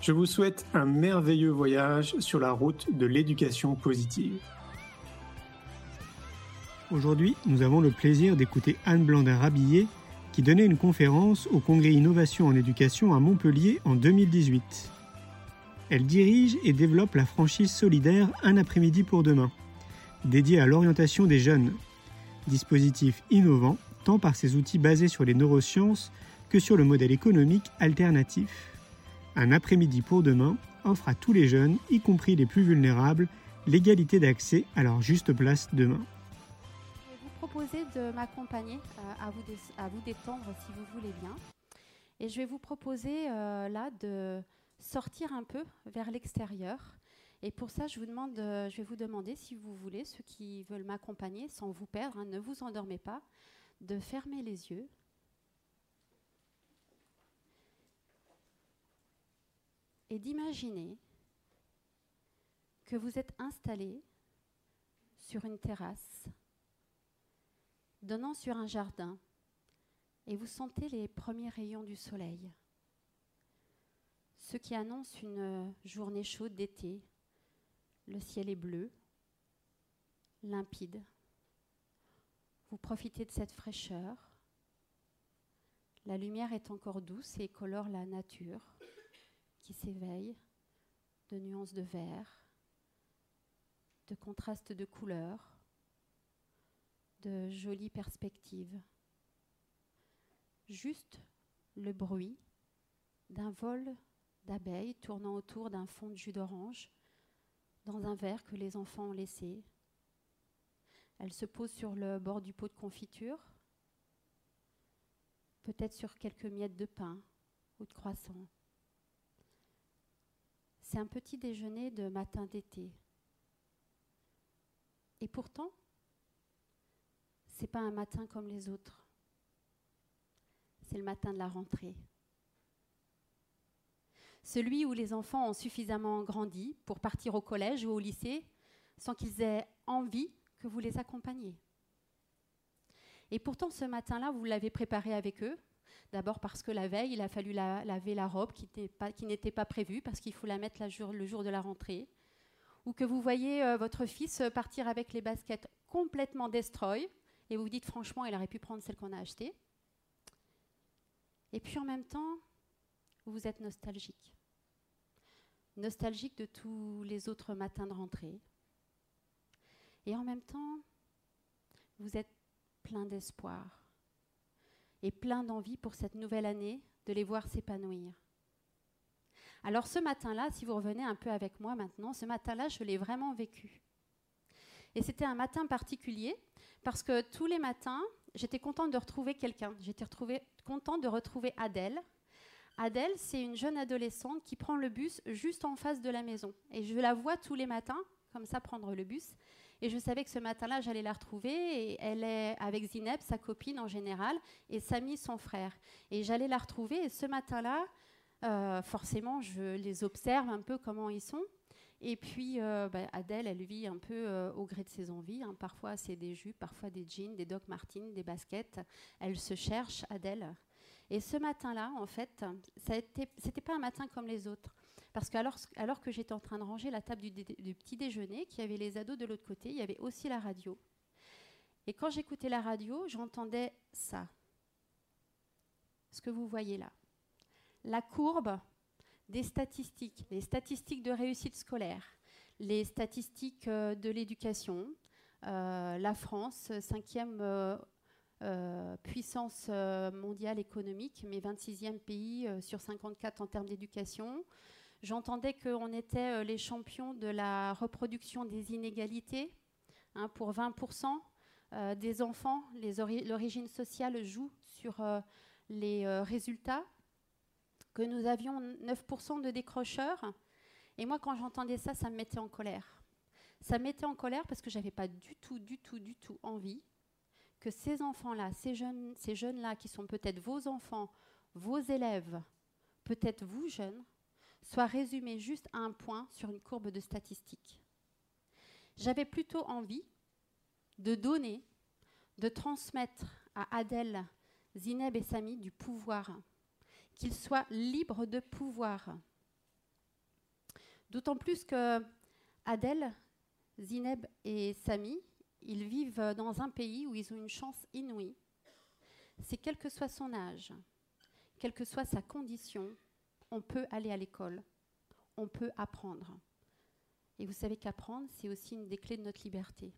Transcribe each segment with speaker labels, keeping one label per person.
Speaker 1: Je vous souhaite un merveilleux voyage sur la route de l'éducation positive. Aujourd'hui, nous avons le plaisir d'écouter Anne Blandin-Rabillet qui donnait une conférence au Congrès Innovation en éducation à Montpellier en 2018. Elle dirige et développe la franchise solidaire Un après-midi pour demain dédié à l'orientation des jeunes. Dispositif innovant tant par ses outils basés sur les neurosciences que sur le modèle économique alternatif. Un après-midi pour demain offre à tous les jeunes, y compris les plus vulnérables, l'égalité d'accès à leur juste place demain.
Speaker 2: Je vais vous proposer de m'accompagner euh, à, vous détendre si vous voulez bien. Et je vais vous proposer euh, là de sortir un peu vers l'extérieur et pour ça, je, vous demande, euh, je vais vous demander, si vous voulez, ceux qui veulent m'accompagner sans vous perdre, hein, ne vous endormez pas, de fermer les yeux. Et d'imaginer que vous êtes installé sur une terrasse, donnant sur un jardin, et vous sentez les premiers rayons du soleil, ce qui annonce une journée chaude d'été, le ciel est bleu, limpide. Vous profitez de cette fraîcheur. La lumière est encore douce et colore la nature qui de nuances de vert, de contrastes de couleurs, de jolies perspectives. Juste le bruit d'un vol d'abeilles tournant autour d'un fond de jus d'orange dans un verre que les enfants ont laissé. Elle se pose sur le bord du pot de confiture, peut-être sur quelques miettes de pain ou de croissant. C'est un petit déjeuner de matin d'été. Et pourtant, c'est pas un matin comme les autres. C'est le matin de la rentrée celui où les enfants ont suffisamment grandi pour partir au collège ou au lycée sans qu'ils aient envie que vous les accompagniez. Et pourtant, ce matin-là, vous l'avez préparé avec eux. D'abord parce que la veille, il a fallu laver la robe qui n'était pas, prévue, parce qu'il faut la mettre le jour de la rentrée. Ou que vous voyez euh, votre fils partir avec les baskets complètement destroy, et vous vous dites franchement, il aurait pu prendre celle qu'on a achetée. Et puis en même temps, vous êtes nostalgique. Nostalgique de tous les autres matins de rentrée. Et en même temps, vous êtes plein d'espoir et plein d'envie pour cette nouvelle année de les voir s'épanouir. Alors ce matin-là, si vous revenez un peu avec moi maintenant, ce matin-là, je l'ai vraiment vécu. Et c'était un matin particulier parce que tous les matins, j'étais contente de retrouver quelqu'un. J'étais contente de retrouver Adèle, Adèle, c'est une jeune adolescente qui prend le bus juste en face de la maison. Et je la vois tous les matins, comme ça, prendre le bus. Et je savais que ce matin-là, j'allais la retrouver. Et elle est avec Zineb, sa copine en général, et Samy, son frère. Et j'allais la retrouver. Et ce matin-là, euh, forcément, je les observe un peu comment ils sont. Et puis, euh, bah, Adèle, elle vit un peu euh, au gré de ses envies. Hein. Parfois, c'est des jupes, parfois des jeans, des Doc Martens, des baskets. Elle se cherche, Adèle. Et ce matin-là, en fait, ce n'était pas un matin comme les autres. Parce que alors, que j'étais en train de ranger la table du, petit déjeuner, qu'il y avait les ados de l'autre côté, il y avait aussi la radio. Et quand j'écoutais la radio, j'entendais ça. Ce que vous voyez là. La courbe des statistiques, les statistiques de réussite scolaire, les statistiques de l'éducation. la France, cinquième puissance mondiale économique, mais 26e pays sur 54 en termes d'éducation. J'entendais qu'on était les champions de la reproduction des inégalités. Hein, pour 20% des enfants, l'origine sociale joue sur les résultats que nous avions 9% de décrocheurs. Et moi, quand j'entendais ça, ça me mettait en colère. Ça me mettait en colère parce que j'avais pas du tout, du tout, du tout envie que ces enfants-là, ces jeunes, ces jeunes-là, qui sont peut-être vos enfants, vos élèves, peut-être vous jeunes, soient résumés juste à un point sur une courbe de statistiques. J'avais plutôt envie de donner, de transmettre à Adèle, Zineb et Samy du pouvoir qu'ils soient libres de pouvoir. D'autant plus que Adèle, Zineb et Samy, ils vivent dans un pays où ils ont une chance inouïe. C'est quel que soit son âge, quelle que soit sa condition, on peut aller à l'école, on peut apprendre. Et vous savez qu'apprendre, c'est aussi une des clés de notre liberté.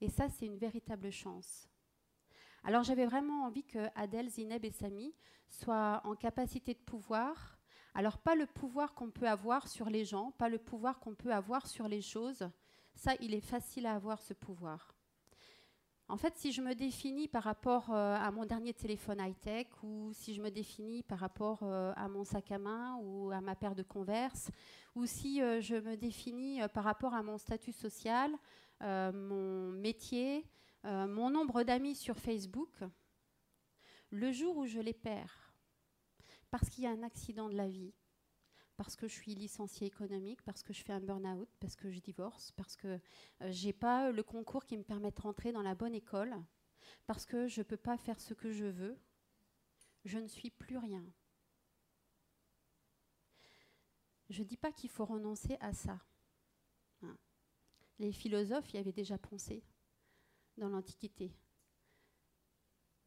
Speaker 2: Et ça, c'est une véritable chance. Alors j'avais vraiment envie que Adèle, Zineb et Samy soient en capacité de pouvoir. Alors pas le pouvoir qu'on peut avoir sur les gens, pas le pouvoir qu'on peut avoir sur les choses. Ça, il est facile à avoir ce pouvoir. En fait, si je me définis par rapport euh, à mon dernier téléphone high-tech ou si je me définis par rapport euh, à mon sac à main ou à ma paire de converse ou si euh, je me définis par rapport à mon statut social, mon métier, mon nombre d'amis sur Facebook, le jour où je les perds, parce qu'il y a un accident de la vie, parce que je suis licenciée économique, parce que je fais un burn-out, parce que je divorce, parce que euh, je n'ai pas le concours qui me permet de rentrer dans la bonne école, parce que je ne peux pas faire ce que je veux, je ne suis plus rien. Je ne dis pas qu'il faut renoncer à ça. Hein. Les philosophes y avaient déjà pensé dans l'Antiquité.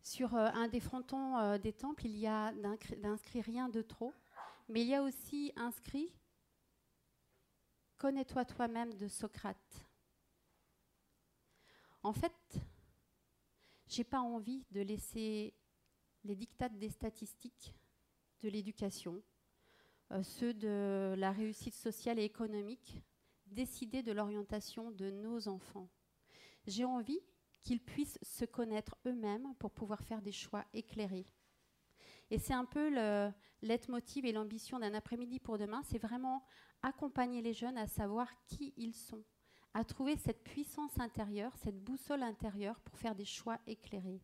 Speaker 2: Sur euh, un des frontons euh, des temples, il y a d'inscrit rien de trop, mais il y a aussi inscrit Connais-toi toi-même de Socrate. En fait, j'ai pas envie de laisser les dictats des statistiques de l'éducation, euh, ceux de la réussite sociale et économique, décider de l'orientation de nos enfants. J'ai envie qu'ils puissent se connaître eux-mêmes pour pouvoir faire des choix éclairés. Et c'est un peu le leitmotiv et l'ambition d'un après-midi pour demain, c'est vraiment accompagner les jeunes à savoir qui ils sont, à trouver cette puissance intérieure, cette boussole intérieure pour faire des choix éclairés.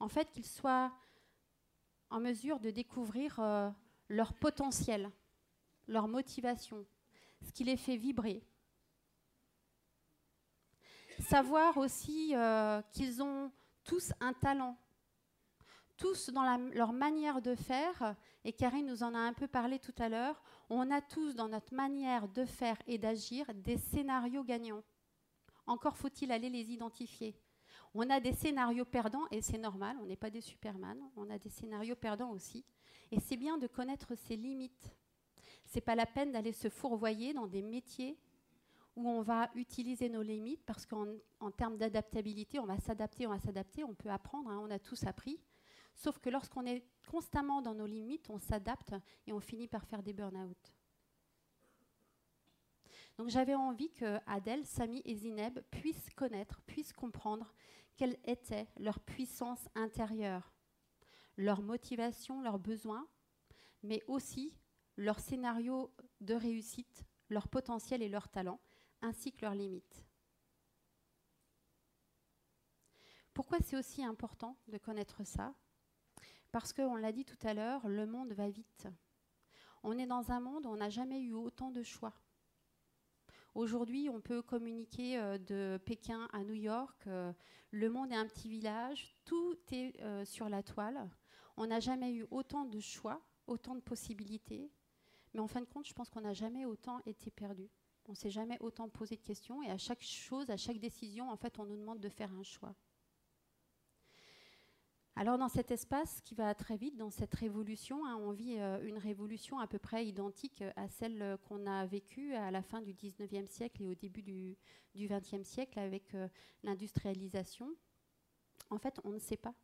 Speaker 2: En fait, qu'ils soient en mesure de découvrir euh, leur potentiel, leur motivation, ce qui les fait vibrer, savoir aussi euh, qu'ils ont tous un talent, tous dans leur manière de faire, et Karine nous en a un peu parlé tout à l'heure, on a tous dans notre manière de faire et d'agir des scénarios gagnants. Encore faut-il aller les identifier. On a des scénarios perdants, et c'est normal, on n'est pas des Superman, on a des scénarios perdants aussi. Et c'est bien de connaître ses limites. C'est pas la peine d'aller se fourvoyer dans des métiers où on va utiliser nos limites parce qu'en termes d'adaptabilité, on va s'adapter, on va s'adapter, on peut apprendre, hein, on a tous appris. Sauf que lorsqu'on est constamment dans nos limites, on s'adapte et on finit par faire des burn-out. Donc j'avais envie que Adèle, Samy et Zineb puissent connaître, puissent comprendre quelle était leur puissance intérieure, leur motivation, leurs besoins, mais aussi leur scénario de réussite, leur potentiel et leur talent, ainsi que leurs limites. Pourquoi c'est aussi important de connaître ça? Parce qu'on l'a dit tout à l'heure, le monde va vite. On est dans un monde où on n'a jamais eu autant de choix. Aujourd'hui, on peut communiquer euh, de Pékin à New York. Euh, le monde est un petit village. Tout est euh, sur la toile. On n'a jamais eu autant de choix, autant de possibilités. Mais en fin de compte, je pense qu'on n'a jamais autant été perdu. On ne s'est jamais autant posé de questions et à chaque chose, à chaque décision, en fait, on nous demande de faire un choix. Alors dans cet espace qui va très vite, dans cette révolution, hein, on vit euh, une révolution à peu près identique à celle euh, qu'on a vécue à la fin du 19e siècle et au début du, du 20e siècle avec euh, l'industrialisation. En fait, on ne sait pas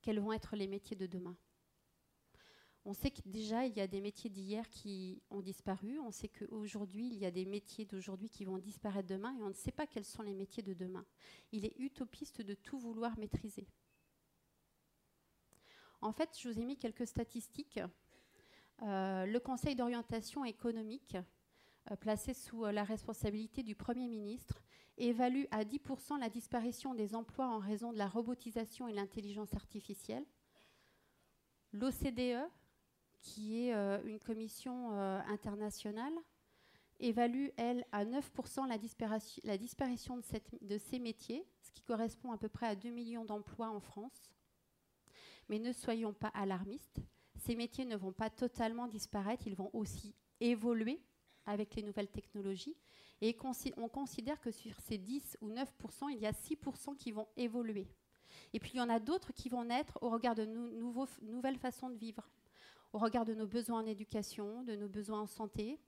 Speaker 2: quels vont être les métiers de demain. On sait que déjà, il y a des métiers d'hier qui ont disparu. On sait qu'aujourd'hui, il y a des métiers d'aujourd'hui qui vont disparaître demain et on ne sait pas quels sont les métiers de demain. Il est utopiste de tout vouloir maîtriser. En fait, je vous ai mis quelques statistiques. Euh, le Conseil d'orientation économique, euh, placé sous euh, la responsabilité du Premier ministre, évalue à 10% la disparition des emplois en raison de la robotisation et l'intelligence artificielle. L'OCDE, qui est une commission internationale, évalue, elle, à 9% la, la disparition de, de ces métiers, ce qui correspond à peu près à 2 millions d'emplois en France. Mais ne soyons pas alarmistes. Ces métiers ne vont pas totalement disparaître, ils vont aussi évoluer avec les nouvelles technologies. Et on considère que sur ces 10 ou 9% il y a 6% qui vont évoluer. Et puis il y en a d'autres qui vont naître au regard de nouvelles façons de vivre, au regard de nos besoins en éducation, de nos besoins en santé,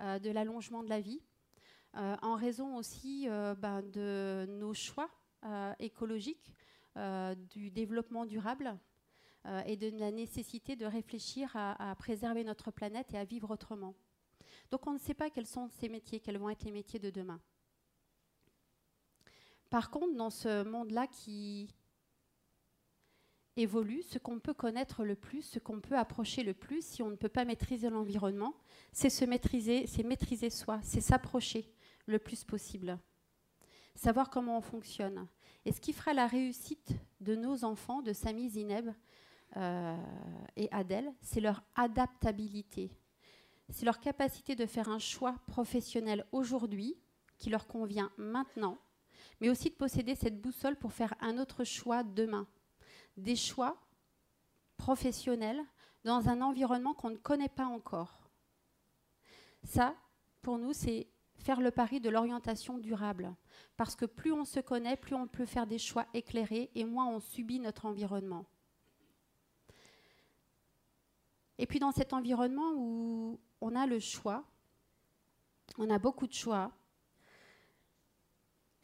Speaker 2: euh, de l'allongement de la vie, euh, en raison aussi euh, ben, de nos choix écologiques, du développement durable, euh, et de la nécessité de réfléchir à, préserver notre planète et à vivre autrement. Donc on ne sait pas quels sont ces métiers, quels vont être les métiers de demain. Par contre, dans ce monde-là qui évolue, ce qu'on peut connaître le plus, ce qu'on peut approcher le plus, si on ne peut pas maîtriser l'environnement, c'est se maîtriser, c'est maîtriser soi, c'est s'approcher le plus possible, savoir comment on fonctionne. Et ce qui fera la réussite de nos enfants, de Sami Zineb, euh, et Adèle, c'est leur adaptabilité. C'est leur capacité de faire un choix professionnel aujourd'hui qui leur convient maintenant, mais aussi de posséder cette boussole pour faire un autre choix demain. Des choix professionnels dans un environnement qu'on ne connaît pas encore. Ça, pour nous, c'est faire le pari de l'orientation durable. Parce que plus on se connaît, plus on peut faire des choix éclairés et moins on subit notre environnement. Et puis dans cet environnement où on a le choix, on a beaucoup de choix,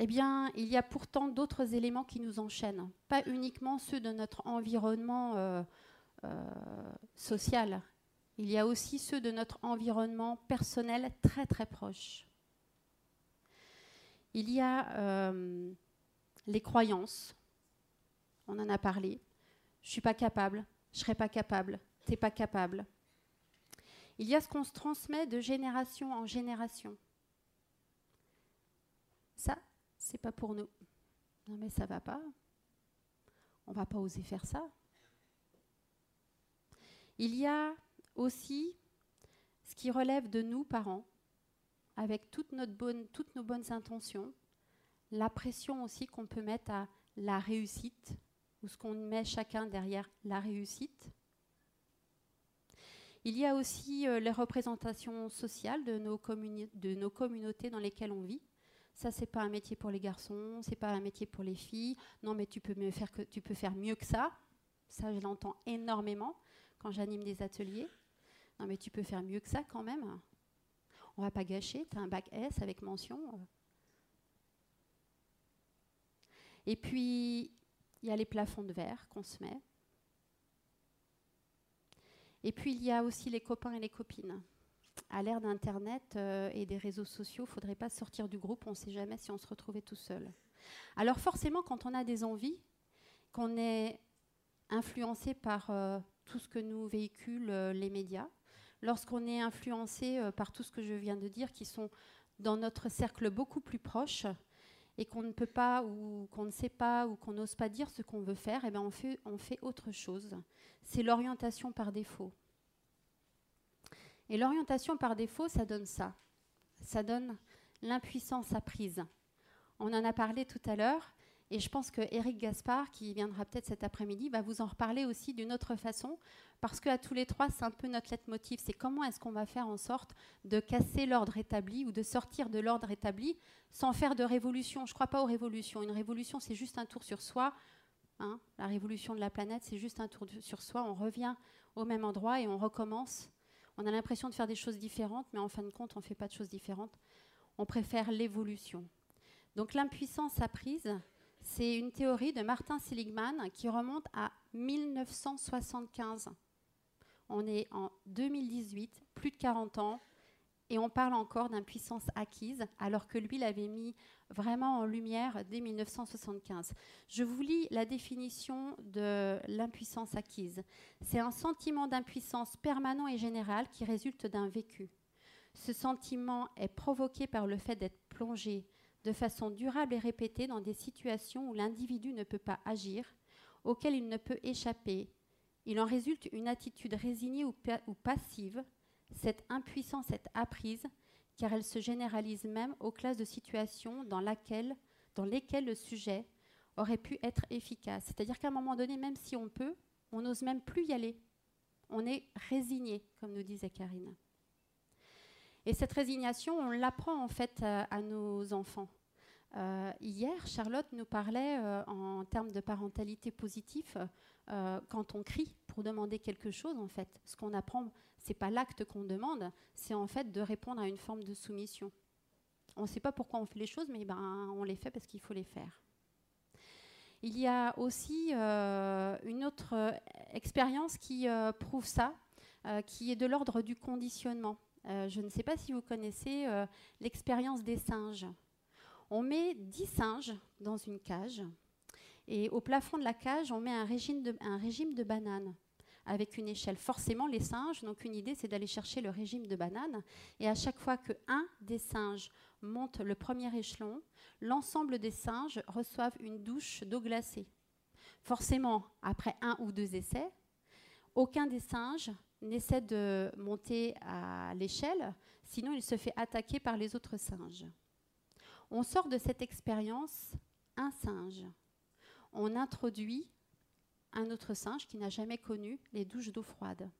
Speaker 2: eh bien, il y a pourtant d'autres éléments qui nous enchaînent, pas uniquement ceux de notre environnement euh, euh, social. Il y a aussi ceux de notre environnement personnel très très proche. Il y a euh, les croyances, on en a parlé. Je ne suis pas capable, je ne serai pas capable, t'es pas capable. Il y a ce qu'on se transmet de génération en génération. Ça, c'est pas pour nous. Non mais ça va pas. On va pas oser faire ça. Il y a aussi ce qui relève de nous, parents, avec toutes nos bonnes intentions, la pression aussi qu'on peut mettre à la réussite, ou ce qu'on met chacun derrière la réussite. Il y a aussi euh, les représentations sociales de nos, communautés dans lesquelles on vit. Ça, c'est pas un métier pour les garçons, c'est pas un métier pour les filles. Non, mais tu peux, faire mieux que ça. Ça, je l'entends énormément quand j'anime des ateliers. Non, mais tu peux faire mieux que ça quand même. On va pas gâcher, tu as un bac S avec mention. Et puis, il y a les plafonds de verre qu'on se met. Et puis il y a aussi les copains et les copines. À l'ère d'Internet euh, et des réseaux sociaux, il ne faudrait pas sortir du groupe, on ne sait jamais si on se retrouvait tout seul. Alors forcément, quand on a des envies, qu'on est influencé par euh, tout ce que nous véhiculent euh, les médias, lorsqu'on est influencé par tout ce que je viens de dire, qui sont dans notre cercle beaucoup plus proche, et qu'on ne peut pas ou qu'on ne sait pas ou qu'on n'ose pas dire ce qu'on veut faire, eh bien on, fait, on fait autre chose. C'est l'orientation par défaut. Et l'orientation par défaut, ça donne ça. Ça donne l'impuissance apprise. On en a parlé tout à l'heure. Et je pense que Eric Gaspard, qui viendra peut-être cet après-midi, va vous en reparler aussi d'une autre façon, parce qu'à tous les trois, c'est un peu notre leitmotiv. C'est comment est-ce qu'on va faire en sorte de casser l'ordre établi ou de sortir de l'ordre établi sans faire de révolution. Je ne crois pas aux révolutions. Une révolution, c'est juste un tour sur soi Hein. la révolution de la planète, c'est juste un tour sur soi. On revient au même endroit et on recommence. On a l'impression de faire des choses différentes, mais en fin de compte, on ne fait pas de choses différentes. On préfère l'évolution. Donc l'impuissance apprise, c'est une théorie de Martin Seligman qui remonte à 1975. On est en 2018, plus de 40 ans, et on parle encore d'impuissance acquise, alors que lui l'avait mis vraiment en lumière dès 1975. Je vous lis la définition de l'impuissance acquise. C'est un sentiment d'impuissance permanent et général qui résulte d'un vécu. Ce sentiment est provoqué par le fait d'être plongé de façon durable et répétée dans des situations où l'individu ne peut pas agir, auxquelles il ne peut échapper. Il en résulte une attitude résignée ou, passive. Cette impuissance est apprise car elle se généralise même aux classes de situations dans, dans lesquelles le sujet aurait pu être efficace. C'est-à-dire qu'à un moment donné, même si on peut, on n'ose même plus y aller. On est résigné, comme nous disait Karine. Et cette résignation, on l'apprend en fait euh, à, nos enfants. Euh, hier, Charlotte nous parlait euh, en termes de parentalité positive quand on crie pour demander quelque chose. En fait, ce qu'on apprend, c'est pas l'acte qu'on demande, c'est en fait de répondre à une forme de soumission. On ne sait pas pourquoi on fait les choses, mais ben, on les fait parce qu'il faut les faire. Il y a aussi une autre expérience qui prouve ça, qui est de l'ordre du conditionnement. Euh, je ne sais pas si vous connaissez euh, l'expérience des singes. On met 10 singes dans une cage et au plafond de la cage, on met un régime de, un régime de bananes avec une échelle. Forcément, les singes n'ont qu'une idée, c'est d'aller chercher le régime de bananes. Et à chaque fois que un des singes monte le premier échelon, l'ensemble des singes reçoivent une douche d'eau glacée. Forcément, après un ou deux essais, aucun des singes n'essaie de monter à l'échelle, sinon il se fait attaquer par les autres singes. On sort de cette expérience un singe. On introduit un autre singe qui n'a jamais connu les douches d'eau froide.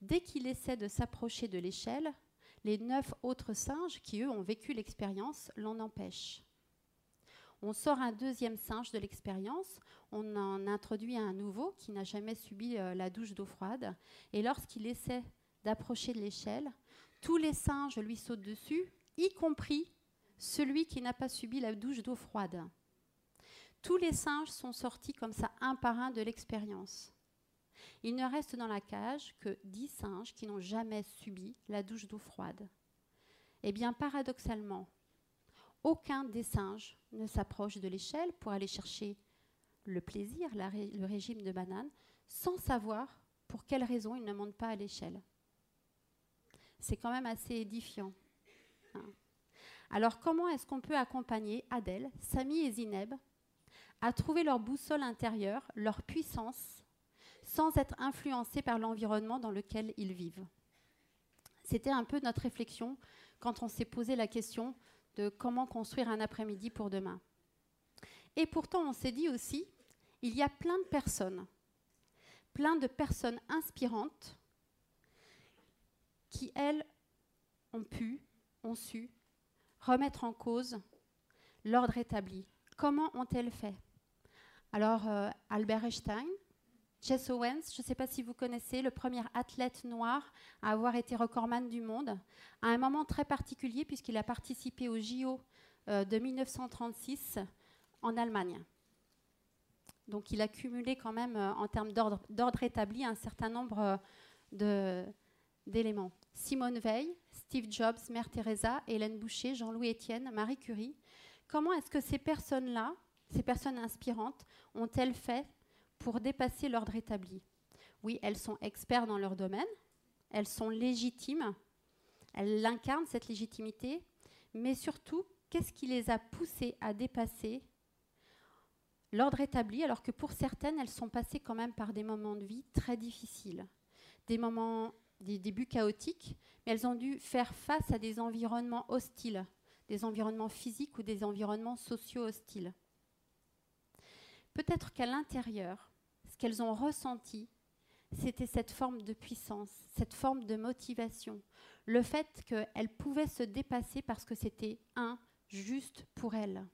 Speaker 2: Dès qu'il essaie de s'approcher de l'échelle, les neuf autres singes qui, eux, ont vécu l'expérience, l'en empêchent. On sort un deuxième singe de l'expérience, on en introduit un nouveau qui n'a jamais subi euh, la douche d'eau froide, et lorsqu'il essaie d'approcher de l'échelle, tous les singes lui sautent dessus, y compris celui qui n'a pas subi la douche d'eau froide. Tous les singes sont sortis comme ça un par un de l'expérience. Il ne reste dans la cage que dix singes qui n'ont jamais subi la douche d'eau froide. Eh bien, paradoxalement, aucun des singes ne s'approche de l'échelle pour aller chercher le plaisir, le régime de banane, sans savoir pour quelle raison il ne monte pas à l'échelle. C'est quand même assez édifiant. Hein. Alors comment est-ce qu'on peut accompagner Adèle, Samy et Zineb à trouver leur boussole intérieure, leur puissance, sans être influencés par l'environnement dans lequel ils vivent? C'était un peu notre réflexion quand on s'est posé la question comment construire un après-midi pour demain. Et pourtant, on s'est dit aussi, il y a plein de personnes, plein de personnes inspirantes qui, elles, ont pu, ont su remettre en cause l'ordre établi. Comment ont-elles fait? Alors, euh, Albert Einstein, Jess Owens, je ne sais pas si vous connaissez, le premier athlète noir à avoir été recordman du monde, à un moment très particulier puisqu'il a participé au JO euh, de 1936 en Allemagne. Donc il a cumulé quand même, euh, en termes d'ordre établi, un certain nombre euh, d'éléments. Simone Veil, Steve Jobs, Mère Teresa, Hélène Boucher, Jean-Louis Etienne, Marie Curie. Comment est-ce que ces personnes-là, ces personnes inspirantes, ont-elles fait pour dépasser l'ordre établi. Oui, elles sont experts dans leur domaine, elles sont légitimes, elles incarnent cette légitimité, mais surtout, qu'est-ce qui les a poussées à dépasser l'ordre établi, alors que pour certaines, elles sont passées quand même par des moments de vie très difficiles, des moments, des débuts chaotiques, mais elles ont dû faire face à des environnements hostiles, des environnements physiques ou des environnements sociaux hostiles. Peut-être qu'à l'intérieur, qu'elles ont ressenti, c'était cette forme de puissance, cette forme de motivation, le fait qu'elles pouvaient se dépasser parce que c'était un juste pour elles,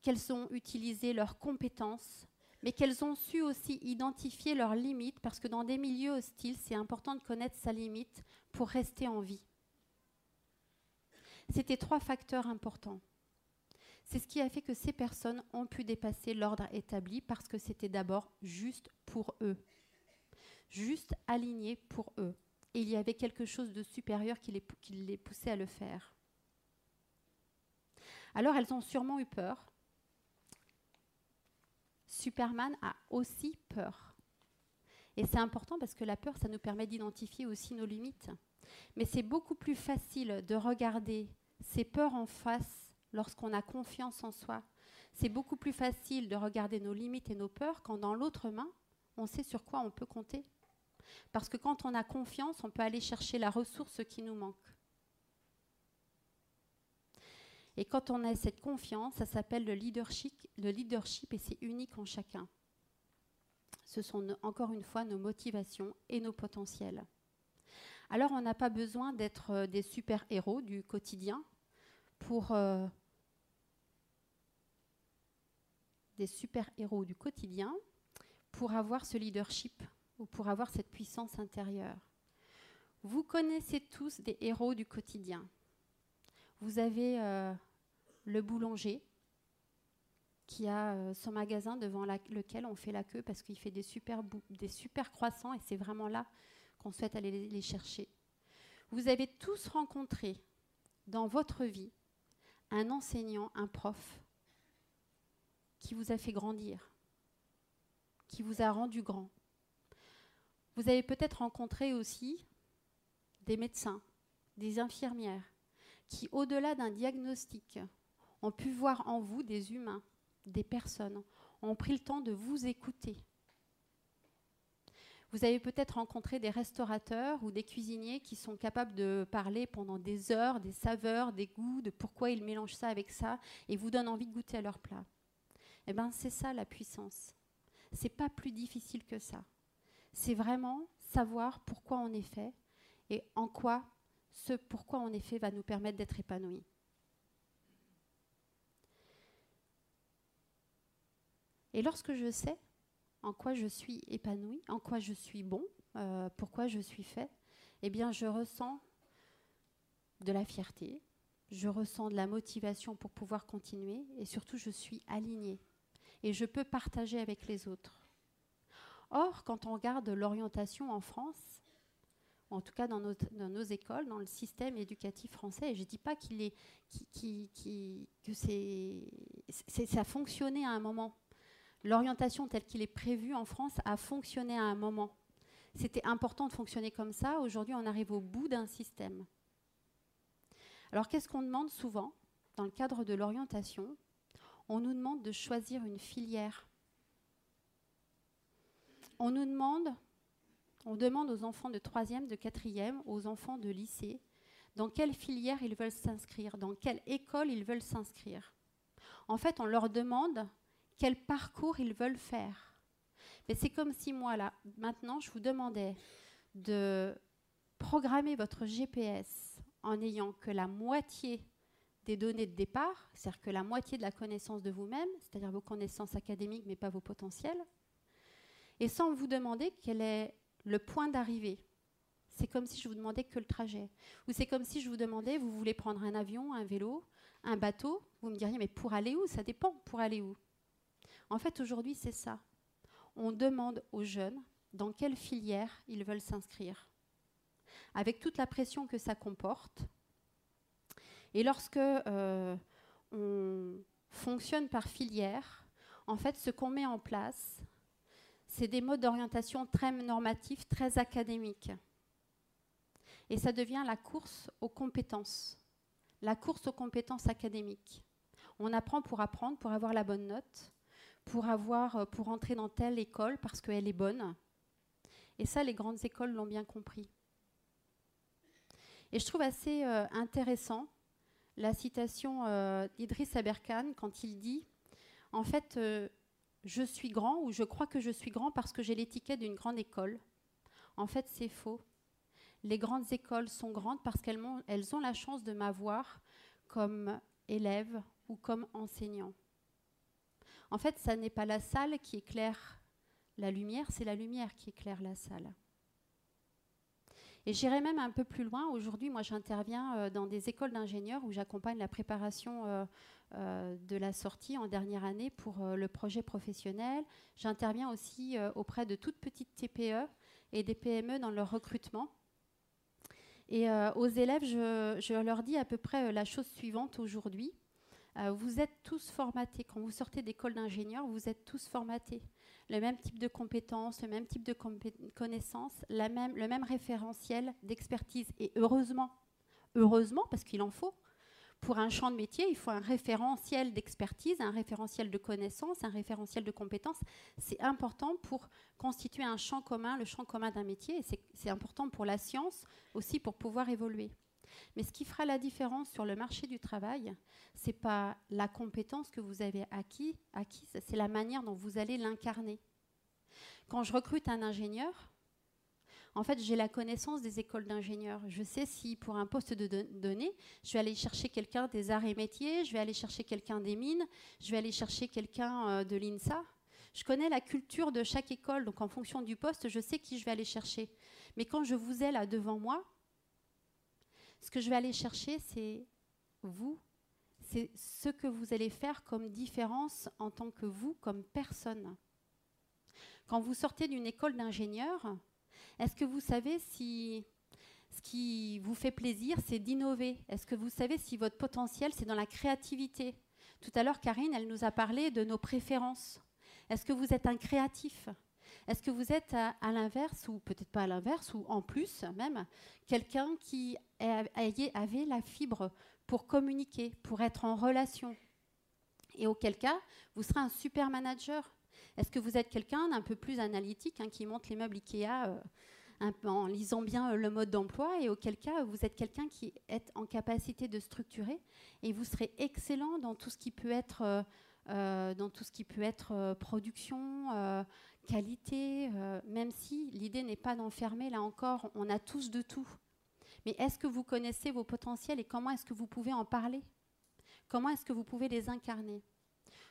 Speaker 2: qu'elles ont utilisé leurs compétences mais qu'elles ont su aussi identifier leurs limites, parce que dans des milieux hostiles, c'est important de connaître sa limite pour rester en vie. C'était trois facteurs importants. C'est ce qui a fait que ces personnes ont pu dépasser l'ordre établi parce que c'était d'abord juste pour eux, juste aligné pour eux. Et il y avait quelque chose de supérieur qui les, poussait à le faire. Alors elles ont sûrement eu peur, Superman a aussi peur. Et c'est important parce que la peur, ça nous permet d'identifier aussi nos limites. Mais c'est beaucoup plus facile de regarder ces peurs en face lorsqu'on a confiance en soi. C'est beaucoup plus facile de regarder nos limites et nos peurs quand dans l'autre main, on sait sur quoi on peut compter. Parce que quand on a confiance, on peut aller chercher la ressource qui nous manque. Et quand on a cette confiance, ça s'appelle le leadership, le leadership et c'est unique en chacun. Ce sont encore une fois nos motivations et nos potentiels. Alors on n'a pas besoin d'être euh, des super-héros du quotidien pour euh, des super-héros du quotidien pour avoir ce leadership ou pour avoir cette puissance intérieure. Vous connaissez tous des héros du quotidien. Vous avez euh, le boulanger qui a euh, son magasin devant lequel on fait la queue parce qu'il fait des super, des super croissants et c'est vraiment là qu'on souhaite aller les chercher. Vous avez tous rencontré dans votre vie un enseignant, un prof qui vous a fait grandir, qui vous a rendu grand. Vous avez peut-être rencontré aussi des médecins, des infirmières, qui, au-delà d'un diagnostic, ont pu voir en vous des humains, des personnes, ont pris le temps de vous écouter. Vous avez peut-être rencontré des restaurateurs ou des cuisiniers qui sont capables de parler pendant des heures des saveurs, des goûts, de pourquoi ils mélangent ça avec ça et vous donnent envie de goûter à leur plat. Eh bien, c'est ça la puissance. C'est pas plus difficile que ça. C'est vraiment savoir pourquoi on est fait et en quoi ce pourquoi on est fait va nous permettre d'être épanouis. Et lorsque je sais en quoi je suis épanoui, en quoi je suis bon, euh, pourquoi je suis fait, eh bien je ressens de la fierté, je ressens de la motivation pour pouvoir continuer et surtout je suis alignée et je peux partager avec les autres. Or, quand on regarde l'orientation en France, en tout cas dans nos, écoles, dans le système éducatif français, et je ne dis pas qu'il est, que ça a fonctionné à un moment, l'orientation telle qu'il est prévu en France a fonctionné à un moment. C'était important de fonctionner comme ça. Aujourd'hui, on arrive au bout d'un système. Alors, qu'est-ce qu'on demande souvent dans le cadre de l'orientation? On nous demande de choisir une filière. On nous demande, on demande aux enfants de troisième, de quatrième, aux enfants de lycée, dans quelle filière ils veulent s'inscrire, dans quelle école ils veulent s'inscrire. En fait, on leur demande quel parcours ils veulent faire. Mais c'est comme si moi, là, maintenant, je vous demandais de programmer votre GPS en n'ayant que la moitié des données de départ, c'est-à-dire que la moitié de la connaissance de vous-même, c'est-à-dire vos connaissances académiques, mais pas vos potentiels, et sans vous demander quel est le point d'arrivée. C'est comme si je vous demandais que le trajet. Ou c'est comme si je vous demandais, vous voulez prendre un avion, un vélo, un bateau, vous me diriez, mais pour aller où? Ça dépend, pour aller où? En fait, aujourd'hui, c'est ça. On demande aux jeunes dans quelle filière ils veulent s'inscrire, avec toute la pression que ça comporte. Et lorsque euh, on fonctionne par filière, en fait, ce qu'on met en place, c'est des modes d'orientation très normatifs, très académiques. Et ça devient la course aux compétences, la course aux compétences académiques. On apprend pour apprendre, pour avoir la bonne note, pour avoir, euh, pour entrer dans telle école parce qu'elle est bonne. Et ça, les grandes écoles l'ont bien compris. Et je trouve assez euh, intéressant la citation euh, d'Idriss Aberkan quand il dit En fait, je suis grand ou je crois que je suis grand parce que j'ai l'étiquette d'une grande école. En fait, c'est faux. Les grandes écoles sont grandes parce qu'elles ont, ont la chance de m'avoir comme élève ou comme enseignant. En fait, ça n'est pas la salle qui éclaire la lumière, c'est la lumière qui éclaire la salle. Et j'irai même un peu plus loin. Aujourd'hui, moi, j'interviens euh, dans des écoles d'ingénieurs où j'accompagne la préparation euh, euh, de la sortie en dernière année pour le projet professionnel. J'interviens aussi auprès de toutes petites TPE et des PME dans leur recrutement. Et aux élèves, je, leur dis à peu près la chose suivante aujourd'hui. Vous êtes tous formatés. Quand vous sortez d'école d'ingénieur, vous êtes tous formatés le même type de compétences, le même type de connaissances, le même référentiel d'expertise. Et heureusement, heureusement, parce qu'il en faut, pour un champ de métier, il faut un référentiel d'expertise, un référentiel de connaissances, un référentiel de compétences. C'est important pour constituer un champ commun, le champ commun d'un métier, c'est important pour la science aussi pour pouvoir évoluer. Mais ce qui fera la différence sur le marché du travail, c'est pas la compétence que vous avez acquis, acquise, c'est la manière dont vous allez l'incarner. Quand je recrute un ingénieur, en fait, j'ai la connaissance des écoles d'ingénieurs. Je sais si pour un poste de données, je vais aller chercher quelqu'un des arts et métiers, je vais aller chercher quelqu'un des mines, je vais aller chercher quelqu'un euh, de l'INSA. Je connais la culture de chaque école, donc en fonction du poste, je sais qui je vais aller chercher. Mais quand je vous ai là devant moi, ce que je vais aller chercher, c'est vous, c'est ce que vous allez faire comme différence en tant que vous, comme personne. Quand vous sortez d'une école d'ingénieur, est-ce que vous savez si ce qui vous fait plaisir, c'est d'innover? Est-ce que vous savez si votre potentiel, c'est dans la créativité? Tout à l'heure, Karine, elle nous a parlé de nos préférences. Est-ce que vous êtes un créatif? Est-ce que vous êtes à, l'inverse, ou peut-être pas à l'inverse, ou en plus même, quelqu'un qui avait la fibre pour communiquer, pour être en relation Et auquel cas, vous serez un super manager. Est-ce que vous êtes quelqu'un d'un peu plus analytique, hein, qui monte les meubles Ikea euh, en lisant bien euh, le mode d'emploi Et auquel cas, vous êtes quelqu'un qui est en capacité de structurer et vous serez excellent dans tout ce qui peut être... Euh, dans tout ce qui peut être production, qualité, même si l'idée n'est pas d'enfermer, là encore, on a tous de tout. Mais est-ce que vous connaissez vos potentiels et comment est-ce que vous pouvez en parler? Comment est-ce que vous pouvez les incarner?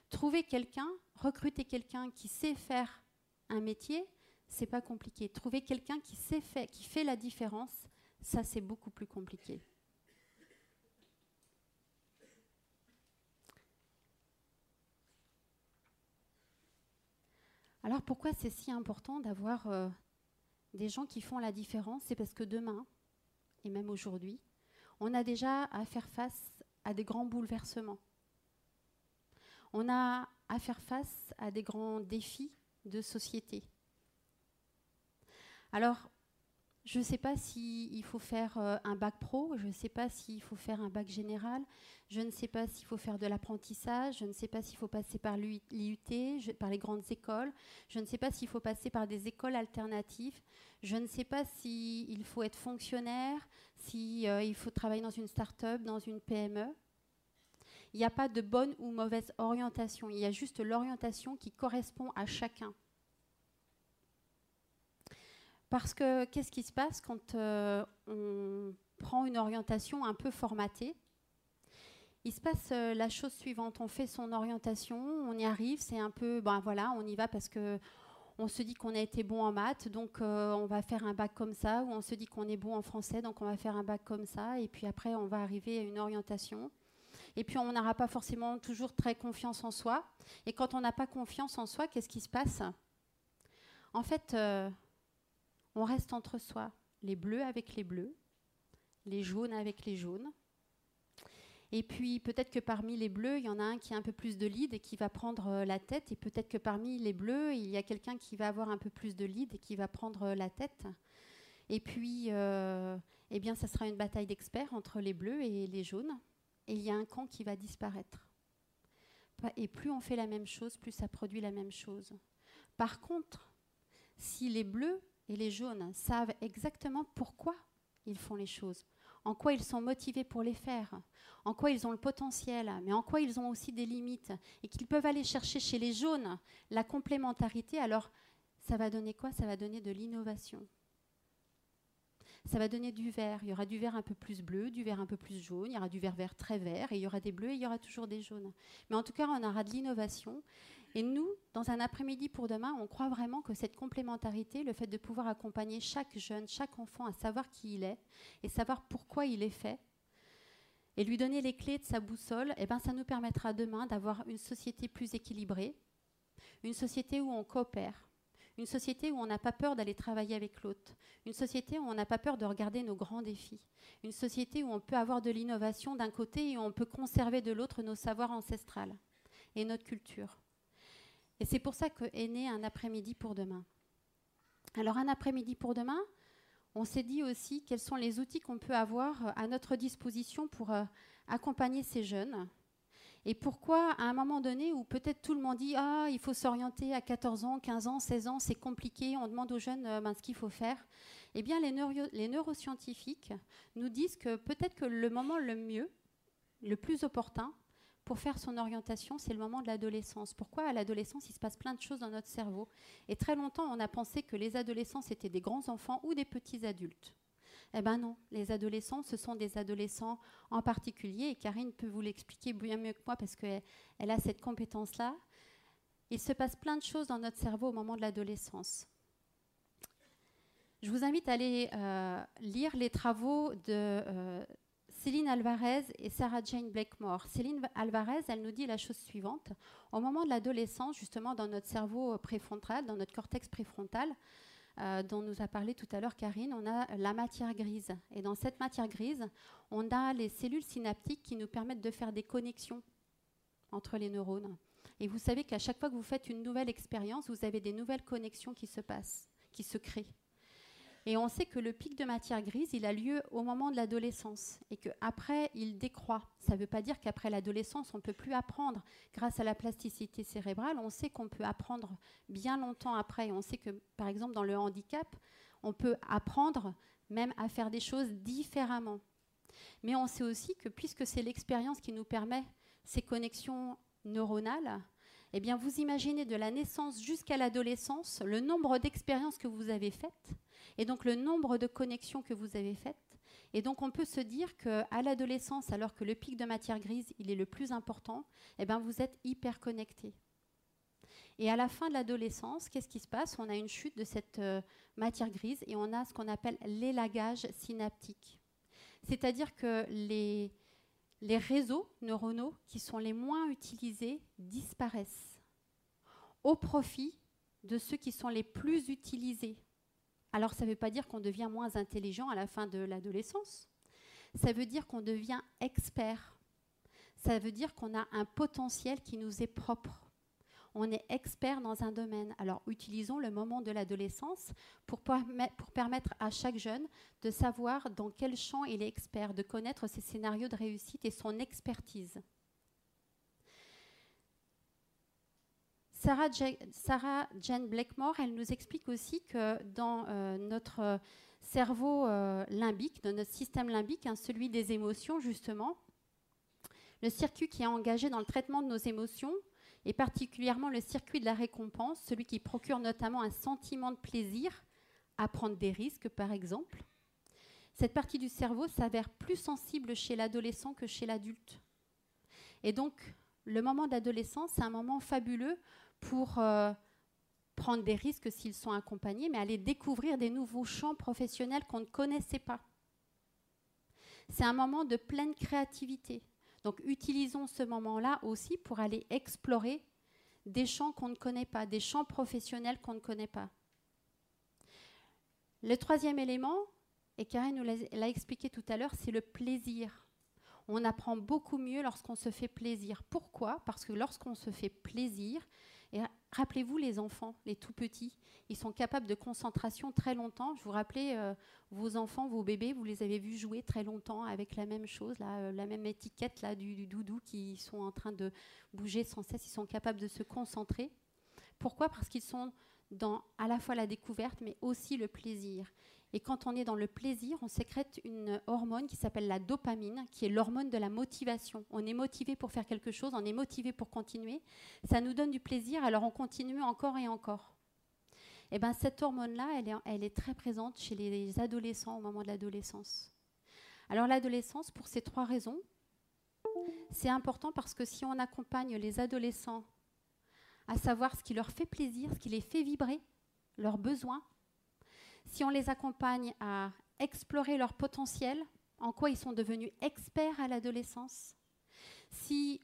Speaker 2: Trouver quelqu'un, recruter quelqu'un qui sait faire un métier, c'est pas compliqué. Trouver quelqu'un qui sait faire, qui fait la différence, ça c'est beaucoup plus compliqué. Alors pourquoi c'est si important d'avoir euh, des gens qui font la différence? C'est parce que demain, et même aujourd'hui, on a déjà à faire face à des grands bouleversements. On a à faire face à des grands défis de société. Alors, je ne sais pas s'il faut faire euh, un bac pro, je ne sais pas s'il faut faire un bac général, je ne sais pas s'il faut faire de l'apprentissage, je ne sais pas s'il faut passer par l'IUT, par les grandes écoles, je ne sais pas s'il faut passer par des écoles alternatives, je ne sais pas s'il faut être fonctionnaire, s'il euh, faut travailler dans une start-up, dans une PME. Il n'y a pas de bonne ou mauvaise orientation, il y a juste l'orientation qui correspond à chacun. Parce que qu'est-ce qui se passe quand euh, on prend une orientation un peu formatée? Il se passe euh, la chose suivante on fait son orientation, on y arrive, c'est un peu, ben voilà, on y va parce que on se dit qu'on a été bon en maths, donc euh, on va faire un bac comme ça, ou on se dit qu'on est bon en français, donc on va faire un bac comme ça, et puis après on va arriver à une orientation. Et puis on n'aura pas forcément toujours très confiance en soi. Et quand on n'a pas confiance en soi, qu'est-ce qui se passe? En fait, on reste entre soi, les bleus avec les bleus, les jaunes avec les jaunes. Et puis peut-être que parmi les bleus, il y en a un qui a un peu plus de lead et qui va prendre euh, la tête. Et peut-être que parmi les bleus, il y a quelqu'un qui va avoir un peu plus de lead et qui va prendre euh, la tête. Et puis, euh, eh bien, ça sera une bataille d'experts entre les bleus et les jaunes. Et il y a un camp qui va disparaître. Et plus on fait la même chose, plus ça produit la même chose. Par contre, si les bleus et les jaunes savent exactement pourquoi ils font les choses, en quoi ils sont motivés pour les faire, en quoi ils ont le potentiel, mais en quoi ils ont aussi des limites, et qu'ils peuvent aller chercher chez les jaunes la complémentarité, alors ça va donner quoi? Ça va donner de l'innovation. Ça va donner du vert. Il y aura du vert un peu plus bleu, du vert un peu plus jaune, il y aura du vert vert très vert, et il y aura des bleus et il y aura toujours des jaunes. Mais en tout cas, on aura de l'innovation Et nous, dans un après-midi pour demain, on croit vraiment que cette complémentarité, le fait de pouvoir accompagner chaque jeune, chaque enfant à savoir qui il est et savoir pourquoi il est fait, et lui donner les clés de sa boussole, eh ben, ça nous permettra demain d'avoir une société plus équilibrée, une société où on coopère, une société où on n'a pas peur d'aller travailler avec l'autre, une société où on n'a pas peur de regarder nos grands défis, une société où on peut avoir de l'innovation d'un côté et où on peut conserver de l'autre nos savoirs ancestrales et notre culture. Et c'est pour ça qu'est né un après-midi pour demain. Alors un après-midi pour demain, on s'est dit aussi quels sont les outils qu'on peut avoir à notre disposition pour euh, accompagner ces jeunes. Et pourquoi, à un moment donné où peut-être tout le monde dit Ah, il faut s'orienter à 14 ans, 15 ans, 16 ans, c'est compliqué, on demande aux jeunes euh, ben, ce qu'il faut faire. Eh bien, les neuroscientifiques nous disent que peut-être que le moment le mieux, le plus opportun, pour faire son orientation, c'est le moment de l'adolescence. Pourquoi à l'adolescence, il se passe plein de choses dans notre cerveau? Et très longtemps, on a pensé que les adolescents, c'était des grands enfants ou des petits adultes. Eh bien non, les adolescents, ce sont des adolescents en particulier, et Karine peut vous l'expliquer bien mieux que moi parce qu'elle elle a cette compétence-là. Il se passe plein de choses dans notre cerveau au moment de l'adolescence. Je vous invite à aller euh, lire les travaux de euh, Céline Alvarez et Sarah Jane Blakemore. Céline Alvarez, elle nous dit la chose suivante. Au moment de l'adolescence, justement, dans notre cerveau préfrontal, dans notre cortex préfrontal, euh, dont nous a parlé tout à l'heure Karine, on a la matière grise. Et dans cette matière grise, on a les cellules synaptiques qui nous permettent de faire des connexions entre les neurones. Et vous savez qu'à chaque fois que vous faites une nouvelle expérience, vous avez des nouvelles connexions qui se passent, qui se créent. Et on sait que le pic de matière grise, il a lieu au moment de l'adolescence et qu'après, il décroît. Ça ne veut pas dire qu'après l'adolescence, on ne peut plus apprendre. Grâce à la plasticité cérébrale, on sait qu'on peut apprendre bien longtemps après. On sait que, par exemple, dans le handicap, on peut apprendre même à faire des choses différemment. Mais on sait aussi que puisque c'est l'expérience qui nous permet ces connexions neuronales, eh bien, vous imaginez de la naissance jusqu'à l'adolescence le nombre d'expériences que vous avez faites et donc le nombre de connexions que vous avez faites. Et donc on peut se dire qu'à l'adolescence, alors que le pic de matière grise, il est le plus important, eh ben vous êtes hyper connecté. Et à la fin de l'adolescence, qu'est-ce qui se passe? On a une chute de cette euh, matière grise et on a ce qu'on appelle l'élagage synaptique. C'est-à-dire que les, les réseaux neuronaux qui sont les moins utilisés disparaissent au profit de ceux qui sont les plus utilisés. Alors ça ne veut pas dire qu'on devient moins intelligent à la fin de l'adolescence. Ça veut dire qu'on devient expert. Ça veut dire qu'on a un potentiel qui nous est propre. On est expert dans un domaine. Alors utilisons le moment de l'adolescence pour, permettre à chaque jeune de savoir dans quel champ il est expert, de connaître ses scénarios de réussite et son expertise. Sarah, Jane Blackmore, elle nous explique aussi que dans euh, notre cerveau euh, limbique, dans notre système limbique, hein, celui des émotions justement, le circuit qui est engagé dans le traitement de nos émotions, et particulièrement le circuit de la récompense, celui qui procure notamment un sentiment de plaisir à prendre des risques par exemple, cette partie du cerveau s'avère plus sensible chez l'adolescent que chez l'adulte. Et donc, le moment d'adolescence, c'est un moment fabuleux pour euh, prendre des risques s'ils sont accompagnés, mais aller découvrir des nouveaux champs professionnels qu'on ne connaissait pas. C'est un moment de pleine créativité. Donc utilisons ce moment-là aussi pour aller explorer des champs qu'on ne connaît pas, des champs professionnels qu'on ne connaît pas. Le troisième élément, et Karine nous l'a expliqué tout à l'heure, c'est le plaisir. On apprend beaucoup mieux lorsqu'on se fait plaisir. Pourquoi? Parce que lorsqu'on se fait plaisir, et rappelez-vous, les enfants, les tout petits, ils sont capables de concentration très longtemps. Je vous rappelais, euh, vos enfants, vos bébés, vous les avez vus jouer très longtemps avec la même chose, euh, la même étiquette là, du, doudou qui sont en train de bouger sans cesse. Ils sont capables de se concentrer. Pourquoi? Parce qu'ils sont dans à la fois la découverte, mais aussi le plaisir. Et quand on est dans le plaisir, on sécrète une hormone qui s'appelle la dopamine, qui est l'hormone de la motivation. On est motivé pour faire quelque chose, on est motivé pour continuer. Ça nous donne du plaisir, alors on continue encore et encore. Et eh bien cette hormone-là, elle elle est très présente chez les adolescents au moment de l'adolescence. Alors l'adolescence, pour ces trois raisons, c'est important parce que si on accompagne les adolescents à savoir ce qui leur fait plaisir, ce qui les fait vibrer, leurs besoins, si on les accompagne à explorer leur potentiel, en quoi ils sont devenus experts à l'adolescence, si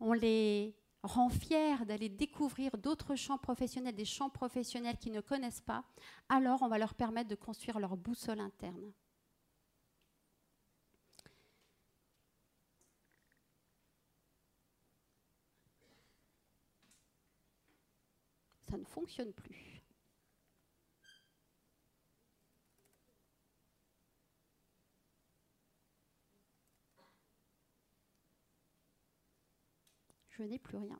Speaker 2: on les rend fiers d'aller découvrir d'autres champs professionnels, des champs professionnels qu'ils ne connaissent pas, alors on va leur permettre de construire leur boussole interne. Ça ne fonctionne plus. Je n'ai plus rien.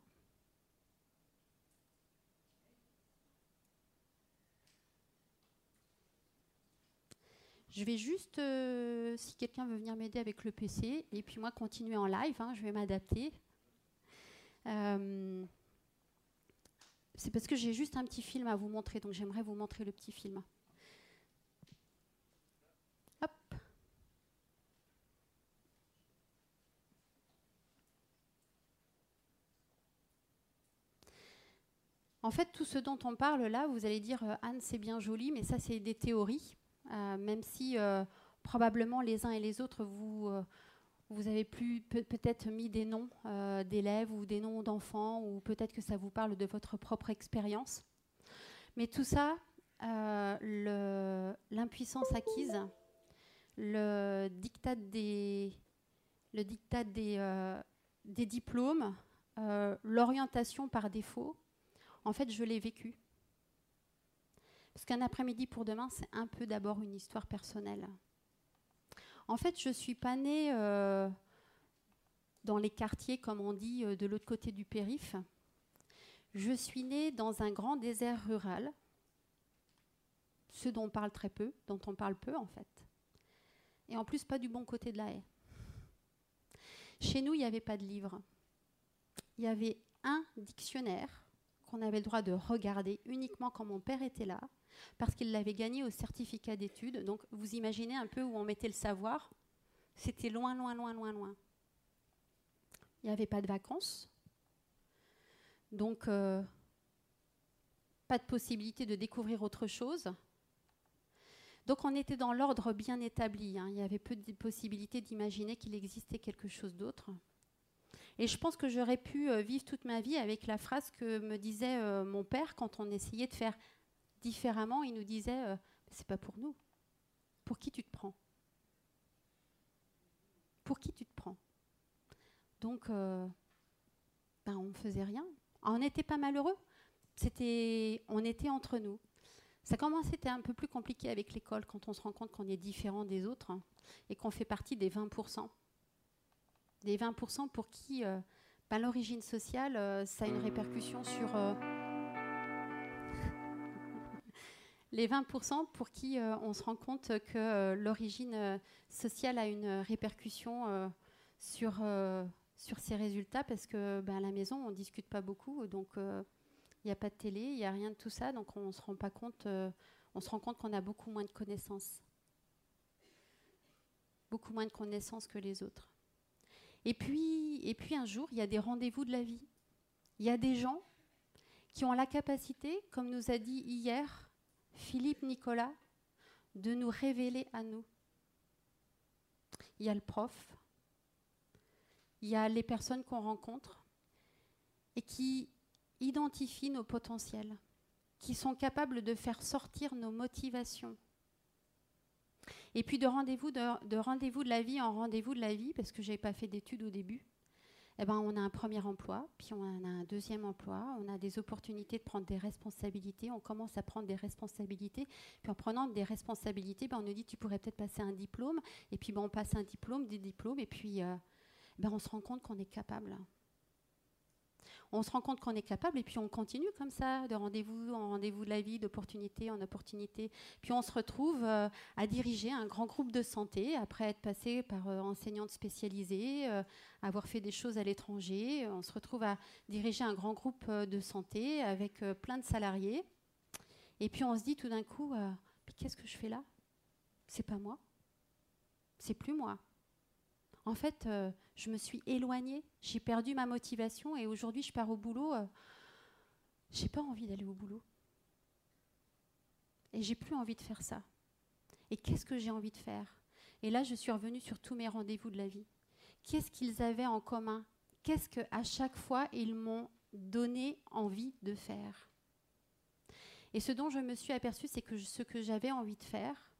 Speaker 2: Je vais juste, euh, si quelqu'un veut venir m'aider avec le PC, et puis moi continuer en live, hein, je vais m'adapter. Euh, c'est parce que j'ai juste un petit film à vous montrer, donc j'aimerais vous montrer le petit film. En fait, tout ce dont on parle là, vous allez dire, euh, Anne, c'est bien joli, mais ça, c'est des théories. Euh, même si euh, probablement les uns et les autres, vous, vous avez peut-être mis des noms d'élèves ou des noms d'enfants, ou peut-être que ça vous parle de votre propre expérience. Mais tout ça, l'impuissance acquise, le dictat des, le dictat des, des diplômes, l'orientation par défaut, en fait, je l'ai vécu. Parce qu'un après-midi pour demain, c'est un peu d'abord une histoire personnelle. En fait, je ne suis pas née euh, dans les quartiers, comme on dit, euh, de l'autre côté du périph. Je suis née dans un grand désert rural, ce dont on parle très peu, dont on parle peu en fait. Et en plus, pas du bon côté de la haie. Chez nous, il n'y avait pas de livre. Il y avait un dictionnaire qu'on avait le droit de regarder uniquement quand mon père était là, parce qu'il l'avait gagné au certificat d'études. Donc vous imaginez un peu où on mettait le savoir. C'était loin, loin, loin, loin, loin. Il n'y avait pas de vacances. Donc euh, pas de possibilité de découvrir autre chose. Donc on était dans l'ordre bien établi. Hein. Il y avait peu de possibilités d'imaginer qu'il existait quelque chose d'autre. Et je pense que j'aurais pu euh, vivre toute ma vie avec la phrase que me disait euh, mon père quand on essayait de faire différemment, il nous disait euh, c'est pas pour nous. Pour qui tu te prends? Pour qui tu te prends? Donc, ben, on ne faisait rien. On n'était pas malheureux. C'était, on était entre nous. Ça commence à être un peu plus compliqué avec l'école quand on se rend compte qu'on est différent des autres hein, et qu'on fait partie des 20%. Des 20% pour qui euh, ben, l'origine sociale, euh, ça a une répercussion sur les 20% pour qui euh, on se rend compte que euh, l'origine euh, sociale a une répercussion sur, sur ses résultats parce que ben, à la maison, on ne discute pas beaucoup, donc il n'y a pas de télé, il n'y a rien de tout ça, donc on se rend pas compte, on se rend compte qu'on a beaucoup moins de connaissances. Beaucoup moins de connaissances que les autres. Et puis, un jour, il y a des rendez-vous de la vie. Il y a des gens qui ont la capacité, comme nous a dit hier Philippe Nicolas, de nous révéler à nous. Il y a le prof, il y a les personnes qu'on rencontre et qui identifient nos potentiels, qui sont capables de faire sortir nos motivations. Et puis de rendez-vous de, de rendez-vous de la vie en rendez-vous de la vie, parce que je n'avais pas fait d'études au début, eh ben, on a un premier emploi, puis on a un deuxième emploi, on a des opportunités de prendre des responsabilités, on commence à prendre des responsabilités, puis en prenant des responsabilités, ben, on nous dit tu pourrais peut-être passer un diplôme, et puis ben, on passe un diplôme, des diplômes, et puis euh, ben, on se rend compte qu'on est capable on se rend compte qu'on est capable et puis on continue comme ça, de rendez-vous en rendez-vous de la vie, d'opportunité en opportunité. Puis on se retrouve euh, à diriger un grand groupe de santé après être passé par euh, enseignante spécialisée, euh, avoir fait des choses à l'étranger. On se retrouve à diriger un grand groupe de santé avec plein de salariés. Et puis on se dit tout d'un coup, qu'est-ce que je fais là? C'est pas moi. C'est plus moi en fait, euh, je me suis éloignée, j'ai perdu ma motivation et aujourd'hui, je pars au boulot. Euh, j'ai pas envie d'aller au boulot. Et j'ai plus envie de faire ça. Et qu'est-ce que j'ai envie de faire? Et là, je suis revenue sur tous mes rendez-vous de la vie. Qu'est-ce qu'ils avaient en commun? Qu'est-ce qu'à chaque fois ils m'ont donné envie de faire? Et ce dont je me suis aperçue, c'est que ce que j'avais envie de faire,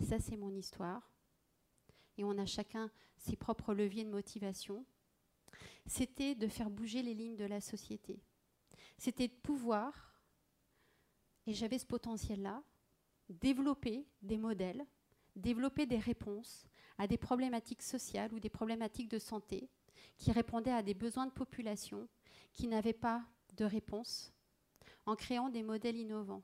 Speaker 2: ça c'est mon histoire. Et on a chacun ses propres leviers de motivation. C'était de faire bouger les lignes de la société. C'était de pouvoir, et j'avais ce potentiel-là, développer des modèles, développer des réponses à des problématiques sociales ou des problématiques de santé qui répondaient à des besoins de population qui n'avaient pas de réponse, en créant des modèles innovants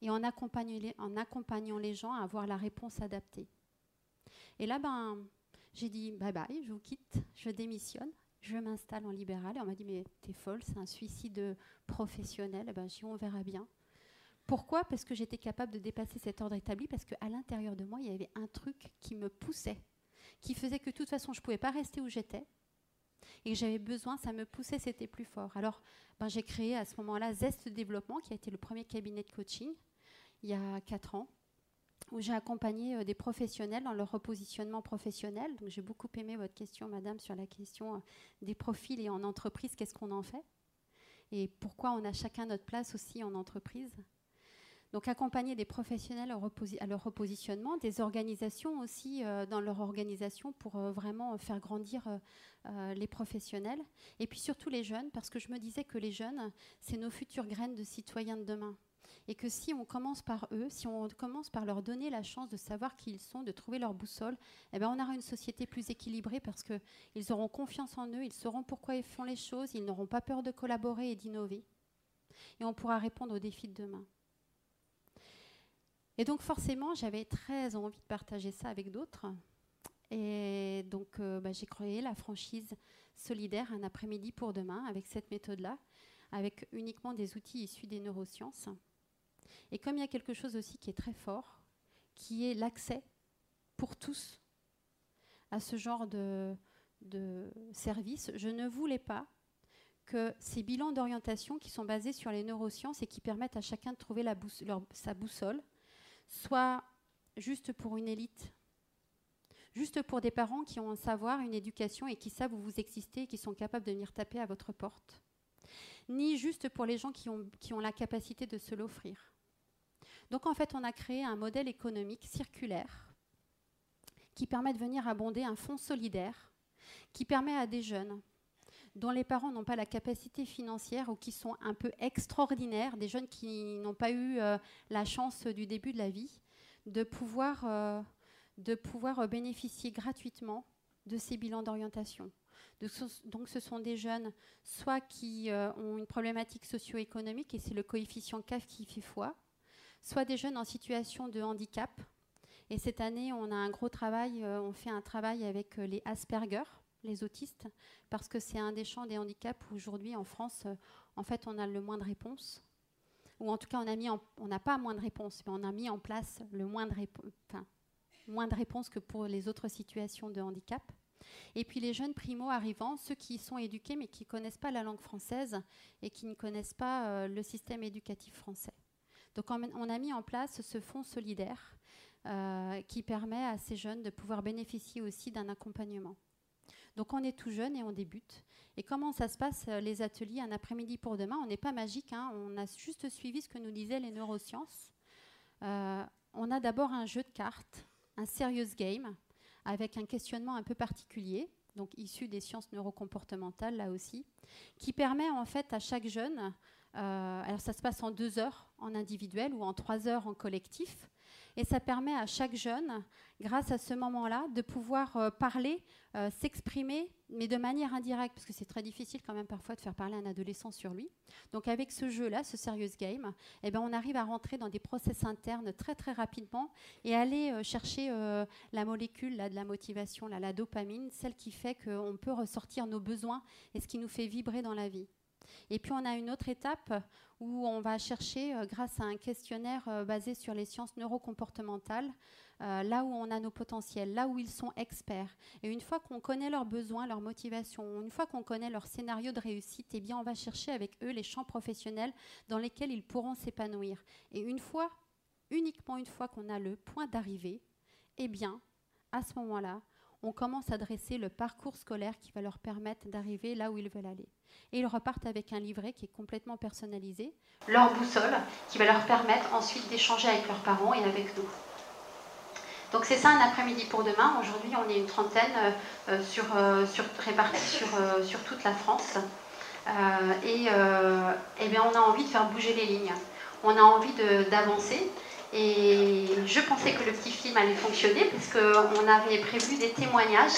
Speaker 2: et en accompagnant les, gens à avoir la réponse adaptée. Et là, ben, j'ai dit bye bye, je vous quitte, je démissionne, je m'installe en libéral. Et on m'a dit mais t'es folle, c'est un suicide professionnel. Et ben, dis on verra bien. Pourquoi? Parce que j'étais capable de dépasser cet ordre établi, parce qu'à l'intérieur de moi, il y avait un truc qui me poussait, qui faisait que de toute façon, je ne pouvais pas rester où j'étais, et que j'avais besoin, ça me poussait, c'était plus fort. Alors, ben, j'ai créé à ce moment-là Zest Développement, qui a été le premier cabinet de coaching, il y a quatre ans, où j'ai accompagné euh, des professionnels dans leur repositionnement professionnel. Donc, j'ai beaucoup aimé votre question, madame, sur la question euh, des profils et en entreprise, qu'est-ce qu'on en fait Et pourquoi on a chacun notre place aussi en entreprise donc accompagner des professionnels à leur repositionnement, des organisations aussi euh, dans leur organisation pour vraiment faire grandir les professionnels. Et puis surtout les jeunes, parce que je me disais que les jeunes, c'est nos futures graines de citoyens de demain. Et que si on commence par eux, si on commence par leur donner la chance de savoir qui ils sont, de trouver leur boussole, eh ben on aura une société plus équilibrée parce qu'ils auront confiance en eux, ils sauront pourquoi ils font les choses, ils n'auront pas peur de collaborer et d'innover. Et on pourra répondre aux défis de demain. Et donc forcément, j'avais très envie de partager ça avec d'autres. Et donc euh, bah, j'ai créé la franchise solidaire un après-midi pour demain avec cette méthode-là, avec uniquement des outils issus des neurosciences. Et comme il y a quelque chose aussi qui est très fort, qui est l'accès pour tous à ce genre de, de service, je ne voulais pas que ces bilans d'orientation qui sont basés sur les neurosciences et qui permettent à chacun de trouver sa boussole, soit juste pour une élite, juste pour des parents qui ont un savoir, une éducation et qui savent où vous existez et qui sont capables de venir taper à votre porte, ni juste pour les gens qui ont la capacité de se l'offrir. Donc en fait, on a créé un modèle économique circulaire qui permet de venir abonder un fonds solidaire, qui permet à des jeunes dont les parents n'ont pas la capacité financière ou qui sont un peu extraordinaires, des jeunes qui n'ont pas eu euh, la chance du début de la vie, de pouvoir, euh, de pouvoir euh, bénéficier gratuitement de ces bilans d'orientation. Donc ce sont des jeunes soit qui ont une problématique socio-économique, et c'est le coefficient CAF qui fait foi, soit des jeunes en situation de handicap. Et cette année, on a un gros travail, on fait un travail avec les Asperger, les autistes, parce que c'est un des champs des handicaps où aujourd'hui en France, euh, en fait, on a le moins de réponses. Ou en tout cas, on n'a pas moins de réponses, mais on a mis en place le moins de, réponses que pour les autres situations de handicap. Et puis les jeunes primo arrivants, ceux qui sont éduqués mais qui ne connaissent pas la langue française et qui ne connaissent pas euh, le système éducatif français. Donc on, a mis en place ce fonds solidaire euh, qui permet à ces jeunes de pouvoir bénéficier aussi d'un accompagnement. Donc on est tout jeune et on débute. Et comment ça se passe euh, les ateliers un après-midi pour demain? On n'est pas magique, hein. on a juste suivi ce que nous disaient les neurosciences. Euh, on a d'abord un jeu de cartes, un serious game, avec un questionnement un peu particulier, donc issu des sciences neurocomportementales là aussi, qui permet en fait à chaque jeune, alors ça se passe en deux heures en individuel ou en trois heures en collectif, et ça permet à chaque jeune, grâce à ce moment-là, de pouvoir euh, parler, euh, s'exprimer, mais de manière indirecte, parce que c'est très difficile quand même parfois de faire parler un adolescent sur lui. Donc avec ce jeu-là, ce serious game, eh ben, on arrive à rentrer dans des process internes très très rapidement et aller euh, chercher la molécule là, de la motivation, là, la dopamine, celle qui fait qu'on peut ressortir nos besoins et ce qui nous fait vibrer dans la vie. Et puis on a une autre étape où on va chercher, euh, grâce à un questionnaire euh, basé sur les sciences neurocomportementales, euh, là où on a nos potentiels, là où ils sont experts. Et une fois qu'on connaît leurs besoins, leurs motivations, une fois qu'on connaît leur scénario de réussite, eh bien on va chercher avec eux les champs professionnels dans lesquels ils pourront s'épanouir. Et une fois, uniquement une fois qu'on a le point d'arrivée, eh bien, à ce moment-là, on commence à dresser le parcours scolaire qui va leur permettre d'arriver là où ils veulent aller. Et ils repartent avec un livret qui est complètement personnalisé, leur boussole, qui va leur permettre ensuite d'échanger avec leurs parents et avec nous. Donc c'est ça un après-midi pour demain. Aujourd'hui, on est une trentaine euh, euh, sur, euh, sur, répartis sur, sur, toute la France. et, et eh bien, on a envie de faire bouger les lignes. On a envie d'avancer. Et je pensais que le petit film allait fonctionner parce qu'on avait prévu des témoignages.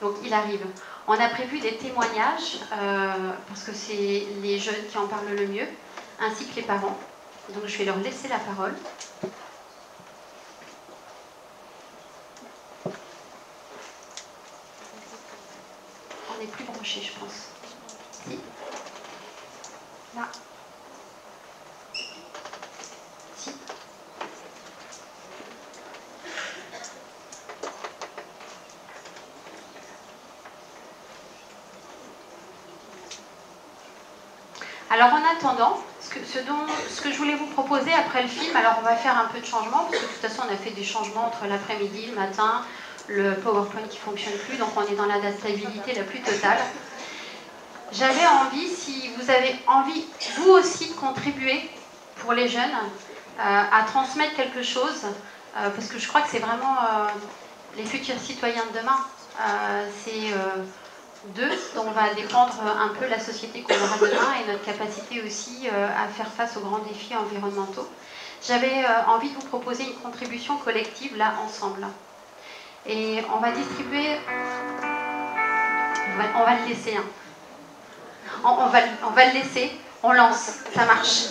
Speaker 2: Donc il arrive. On a prévu des témoignages parce que c'est les jeunes qui en parlent le mieux, ainsi que les parents. Donc je vais leur laisser la parole. plus branché, je pense. Si. Là. Si. Alors en attendant, ce que, ce, dont, que je voulais vous proposer après le film, alors on va faire un peu de changement, parce que de toute façon on a fait des changements entre l'après-midi, le matin, le PowerPoint qui fonctionne plus, donc on est dans l'adaptabilité la plus totale. J'avais envie, si vous avez envie, vous aussi, de contribuer pour les jeunes, euh, à transmettre quelque chose, euh, parce que je crois que c'est vraiment euh, les futurs citoyens de demain. c'est d'eux dont va dépendre un peu la société qu'on aura demain et notre capacité aussi à faire face aux grands défis environnementaux. J'avais envie de vous proposer une contribution collective là ensemble. Et on va distribuer. On va, le laisser. Hein. On, va, le laisser. On lance. Ça marche.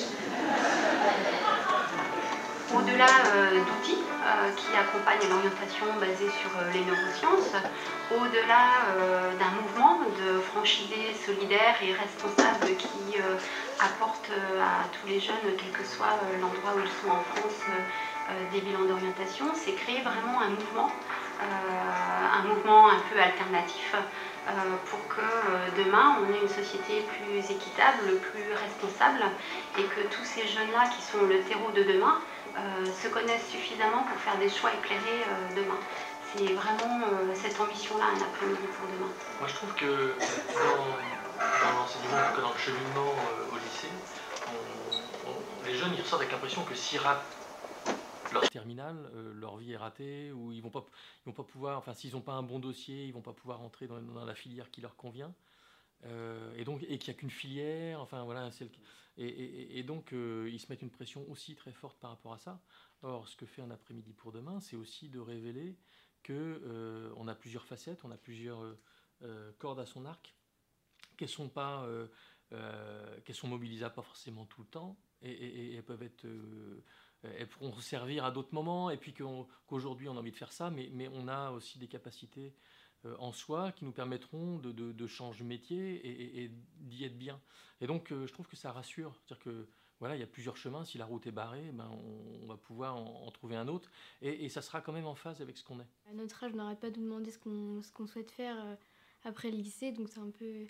Speaker 2: Au-delà euh, d'outils euh, qui accompagnent l'orientation basée sur euh, les neurosciences, au-delà d'un mouvement de franchisés solidaires et responsables qui apportent à tous les jeunes, quel que soit l'endroit où ils sont en France, des bilans d'orientation, c'est créer vraiment un mouvement euh, un mouvement un peu alternatif euh, pour que euh, demain on ait une société plus équitable, plus responsable et que tous ces jeunes-là qui sont le terreau de demain se connaissent suffisamment pour faire des choix éclairés demain. C'est vraiment cette ambition-là un après-midi pour demain.
Speaker 3: Moi je trouve que dans, l'enseignement, dans le cheminement au lycée, les jeunes ils ressortent avec l'impression que si leur terminale, euh, leur vie est ratée, ou ils vont pas, ils vont pas pouvoir, enfin s'ils n'ont pas un bon dossier, ils vont pas pouvoir entrer dans, la filière qui leur convient. Euh, et donc et qu'il n'y a qu'une filière, enfin voilà, et, et, donc euh, ils se mettent une pression aussi très forte par rapport à ça. Or, ce que fait un après-midi pour demain, c'est aussi de révéler que on a plusieurs facettes, on a plusieurs cordes à son arc, qu'elles sont pas, qu'elles sont mobilisables pas forcément tout le temps, et, elles peuvent être euh, elles pourront servir à d'autres moments, et puis qu'aujourd'hui on, a envie de faire ça, mais, on a aussi des capacités euh, en soi qui nous permettront de, de, changer métier et, d'y être bien. Et donc euh, je trouve que ça rassure, c'est-à-dire que voilà, il y a plusieurs chemins, si la route est barrée, ben, on, va pouvoir en, trouver un autre, et, ça sera quand même en phase avec ce qu'on est.
Speaker 4: À notre âge, on n'arrête pas de nous demander ce qu'on souhaite faire après le lycée, donc c'est un peu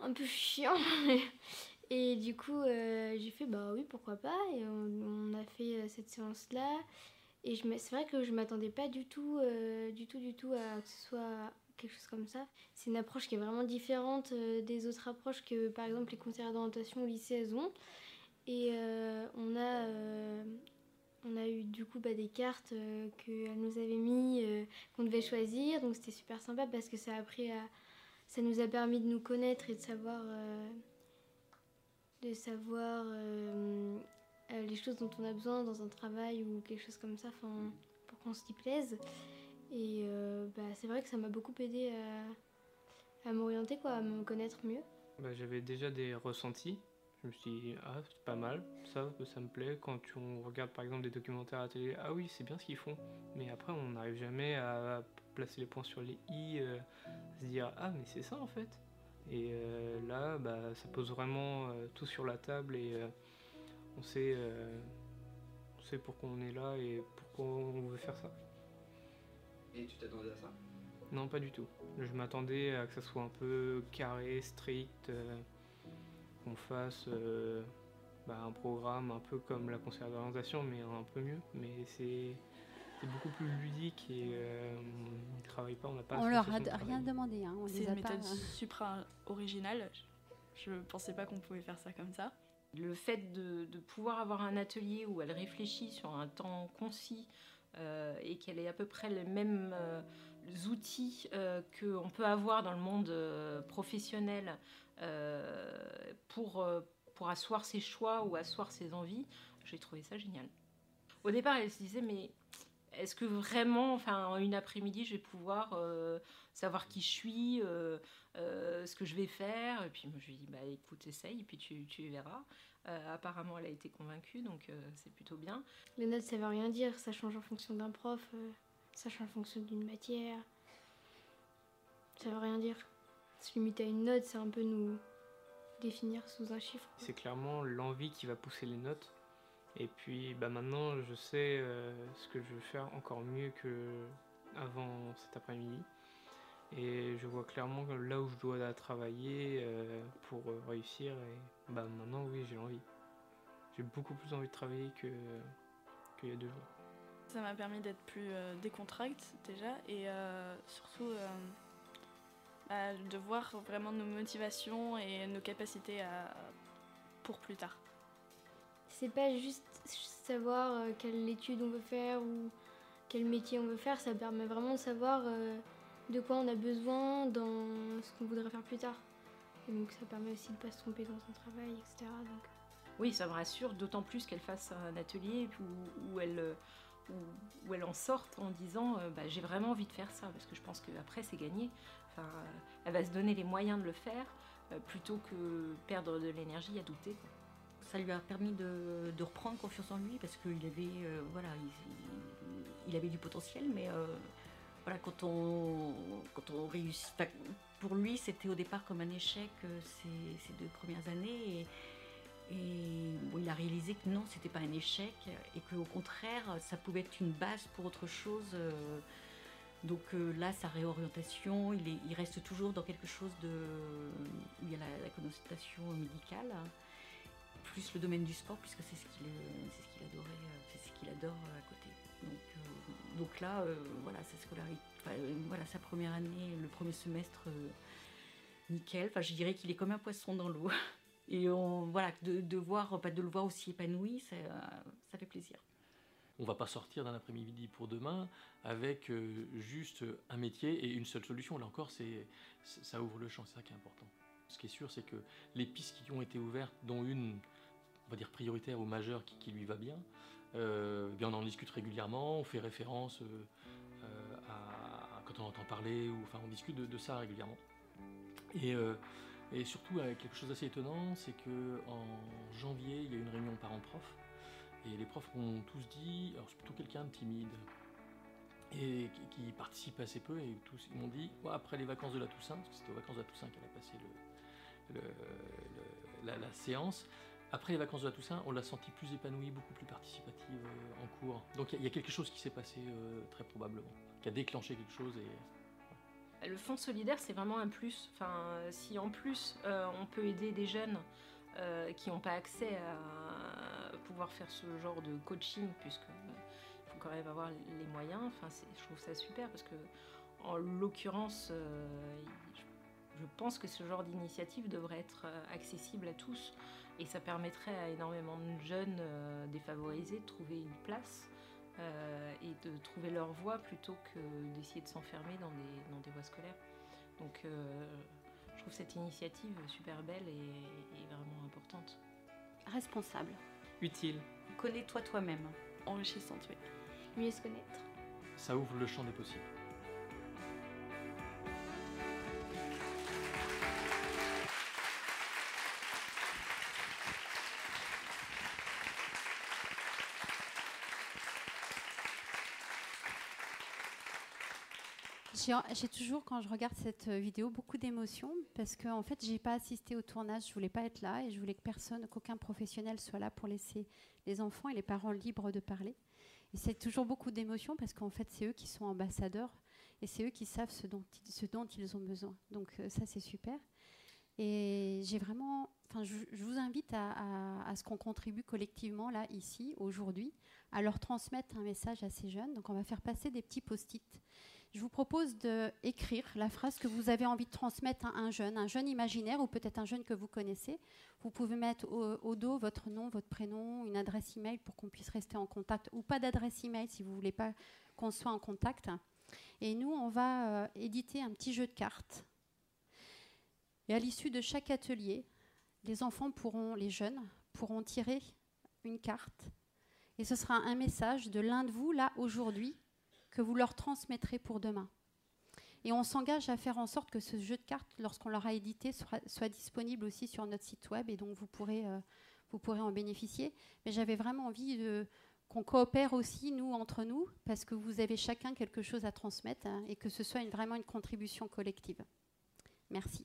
Speaker 4: un peu chiant. Et du coup, euh, j'ai fait bah oui, pourquoi pas. Et on, a fait euh, cette séance-là. Et c'est vrai que je m'attendais pas du tout, euh, du tout, du tout à que ce soit quelque chose comme ça. C'est une approche qui est vraiment différente des autres approches que par exemple les conseillers d'orientation au lycée elles ont. Et on, a, on a eu du coup bah, des cartes qu'elles nous avaient mis, qu'on devait choisir. Donc c'était super sympa parce que ça a appris à. Ça nous a permis de nous connaître et de savoir de savoir euh, euh, les choses dont on a besoin dans un travail ou quelque chose comme ça, pour qu'on s'y plaise. Et euh, bah, c'est vrai que ça m'a beaucoup aidé à, m'orienter, quoi, à me connaître mieux.
Speaker 5: Bah, J'avais déjà des ressentis. Je me suis dit, ah, c'est pas mal, ça, ça me plaît. Quand on regarde par exemple des documentaires à la télé, ah oui, c'est bien ce qu'ils font. Mais après, on n'arrive jamais à placer les points sur les i, à se dire, ah, mais c'est ça en fait. Et là, bah, ça pose vraiment tout sur la table et on sait, on sait pourquoi on est là et pourquoi on veut faire ça.
Speaker 6: Et tu t'attendais à ça?
Speaker 5: Non, pas du tout. Je m'attendais à que ça soit un peu carré, strict, qu'on fasse bah, un programme un peu comme la conseillère d'orientation, mais un peu mieux. Mais c'est beaucoup plus ludique et euh, on ne travaille pas, on n'a pas.
Speaker 2: On leur a rien demandé. Hein,
Speaker 7: c'est une méthode pas... supra originale. Je ne pensais pas qu'on pouvait faire ça comme ça.
Speaker 8: Le fait de, pouvoir avoir un atelier où elle réfléchit sur un temps concis euh, et qu'elle ait à peu près les mêmes euh, outils euh, qu'on peut avoir dans le monde professionnel pour pour asseoir ses choix ou asseoir ses envies, j'ai trouvé ça génial. Au départ, elle se disait, mais est-ce que vraiment, enfin, en une après-midi, je vais pouvoir euh, savoir qui je suis, euh, euh, ce que je vais faire? Et puis moi, je lui ai dit, bah écoute, essaye, et puis tu, tu verras. apparemment, elle a été convaincue, donc c'est plutôt bien.
Speaker 4: Les notes, ça veut rien dire, ça change en fonction d'un prof, ça change en fonction d'une matière. Ça veut rien dire. Se limiter à une note, c'est un peu nous, définir sous un chiffre.
Speaker 5: C'est clairement l'envie qui va pousser les notes. Et puis bah maintenant, je sais euh, ce que je veux faire encore mieux que avant cet après-midi. Et je vois clairement là où je dois travailler euh, pour réussir. Et bah maintenant, oui, j'ai envie. J'ai beaucoup plus envie de travailler qu'il y a deux jours.
Speaker 7: Ça m'a permis d'être plus euh, décontracte déjà et surtout de voir vraiment nos motivations et nos capacités à, pour plus tard.
Speaker 4: C'est pas juste savoir euh, quelle étude on veut faire ou quel métier on veut faire, ça permet vraiment de savoir euh, de quoi on a besoin dans ce qu'on voudrait faire plus tard. Et donc ça permet aussi de ne pas se tromper dans son travail, etc.
Speaker 8: Oui, ça me rassure, d'autant plus qu'elle fasse un atelier où, elle, où, elle en sorte en disant bah, j'ai vraiment envie de faire ça, parce que je pense qu'après c'est gagné elle va se donner les moyens de le faire euh, plutôt que perdre de l'énergie à douter.
Speaker 9: Ça lui a permis de, reprendre confiance en lui parce qu'il avait, euh, voilà, il, avait du potentiel, mais euh, voilà, quand on, réussit, pour lui, c'était au départ comme un échec ces, deux premières années. Et, il a réalisé que non, c'était pas un échec et qu'au contraire, ça pouvait être une base pour autre chose. Donc euh, là, sa réorientation, il, reste toujours dans quelque chose de, il y a la, connotation médicale. Plus le domaine du sport, puisque c'est ce qu'il ce adorait, euh, c'est ce qu'il adore euh, à côté. Donc, là, voilà, sa scolarité, voilà, sa première année, le premier semestre, nickel. Enfin, je dirais qu'il est comme un poisson dans l'eau. Et voilà, de, voir, de le voir aussi épanoui, ça fait plaisir.
Speaker 3: On va pas sortir d'un après-midi pour demain avec euh, juste un métier et une seule solution. Là encore, c'est, ça ouvre le champ, c'est ça qui est important. Ce qui est sûr, c'est que les pistes qui ont été ouvertes, dont une, on va dire prioritaire ou majeure qui, lui va bien, euh, bien on en discute régulièrement, on fait référence euh, à, quand on entend parler, ou enfin on discute de, ça régulièrement. Et, surtout, quelque chose d'assez étonnant, c'est que en janvier, il y a une réunion parents-prof et les profs ont tous dit, alors c'est plutôt quelqu'un de timide et qui, participe assez peu, et tous ils m'ont dit, après les vacances de la Toussaint, parce que c'était aux vacances de la Toussaint qu'elle a passé la, séance, après les vacances de la Toussaint, on l'a senti plus épanouie, beaucoup plus participative euh, en cours. Donc il y, a quelque chose qui s'est passé euh, très probablement, qui a déclenché quelque chose.
Speaker 8: Le fonds solidaire, c'est vraiment un plus. Enfin, si en plus euh, on peut aider des jeunes qui n'ont pas accès à pouvoir faire ce genre de coaching, puisque il faut quand même avoir les moyens. Enfin, je trouve ça super parce que, en l'occurrence, je pense que ce genre d'initiative devrait être accessible à tous et ça permettrait à énormément de jeunes euh, défavorisés de trouver une place et de trouver leur voie plutôt que d'essayer de s'enfermer dans des, dans des voies scolaires. Donc, je trouve cette initiative super belle et, et vraiment importante.
Speaker 2: Responsable
Speaker 5: utile.
Speaker 9: Connais-toi toi-même.
Speaker 7: Enrichissante, oui.
Speaker 4: Mieux se connaître.
Speaker 3: Ça ouvre le champ des possibles.
Speaker 2: J'ai toujours, quand je regarde cette vidéo, beaucoup d'émotions parce qu'en en fait, j'ai pas assisté au tournage, je voulais pas être là et je voulais que personne, qu'aucun professionnel soit là pour laisser les enfants et les parents libres de parler. C'est toujours beaucoup d'émotions parce qu'en fait, c'est eux qui sont ambassadeurs et c'est eux qui savent ce dont, ce dont ils ont besoin. Donc euh, ça, c'est super. Et j'ai vraiment, enfin, je, vous invite à, à, ce qu'on contribue collectivement là, ici, aujourd'hui, à leur transmettre un message à ces jeunes. Donc on va faire passer des petits post-it. Je vous propose d'écrire la phrase que vous avez envie de transmettre à un jeune, un jeune imaginaire ou peut-être un jeune que vous connaissez. Vous pouvez mettre au, dos votre nom, votre prénom, une adresse email pour qu'on puisse rester en contact ou pas d'adresse email si vous voulez pas qu'on soit en contact. Et nous, on va euh, éditer un petit jeu de cartes. Et à l'issue de chaque atelier, les enfants pourront, les jeunes, pourront tirer une carte. Et ce sera un message de l'un de vous, là, aujourd'hui, que vous leur transmettrez pour demain. Et on s'engage à faire en sorte que ce jeu de cartes, lorsqu'on l'aura édité, soit, disponible aussi sur notre site web et donc vous pourrez, euh, vous pourrez en bénéficier. Mais j'avais vraiment envie qu'on coopère aussi, nous, entre nous, parce que vous avez chacun quelque chose à transmettre hein, et que ce soit vraiment une contribution collective. Merci.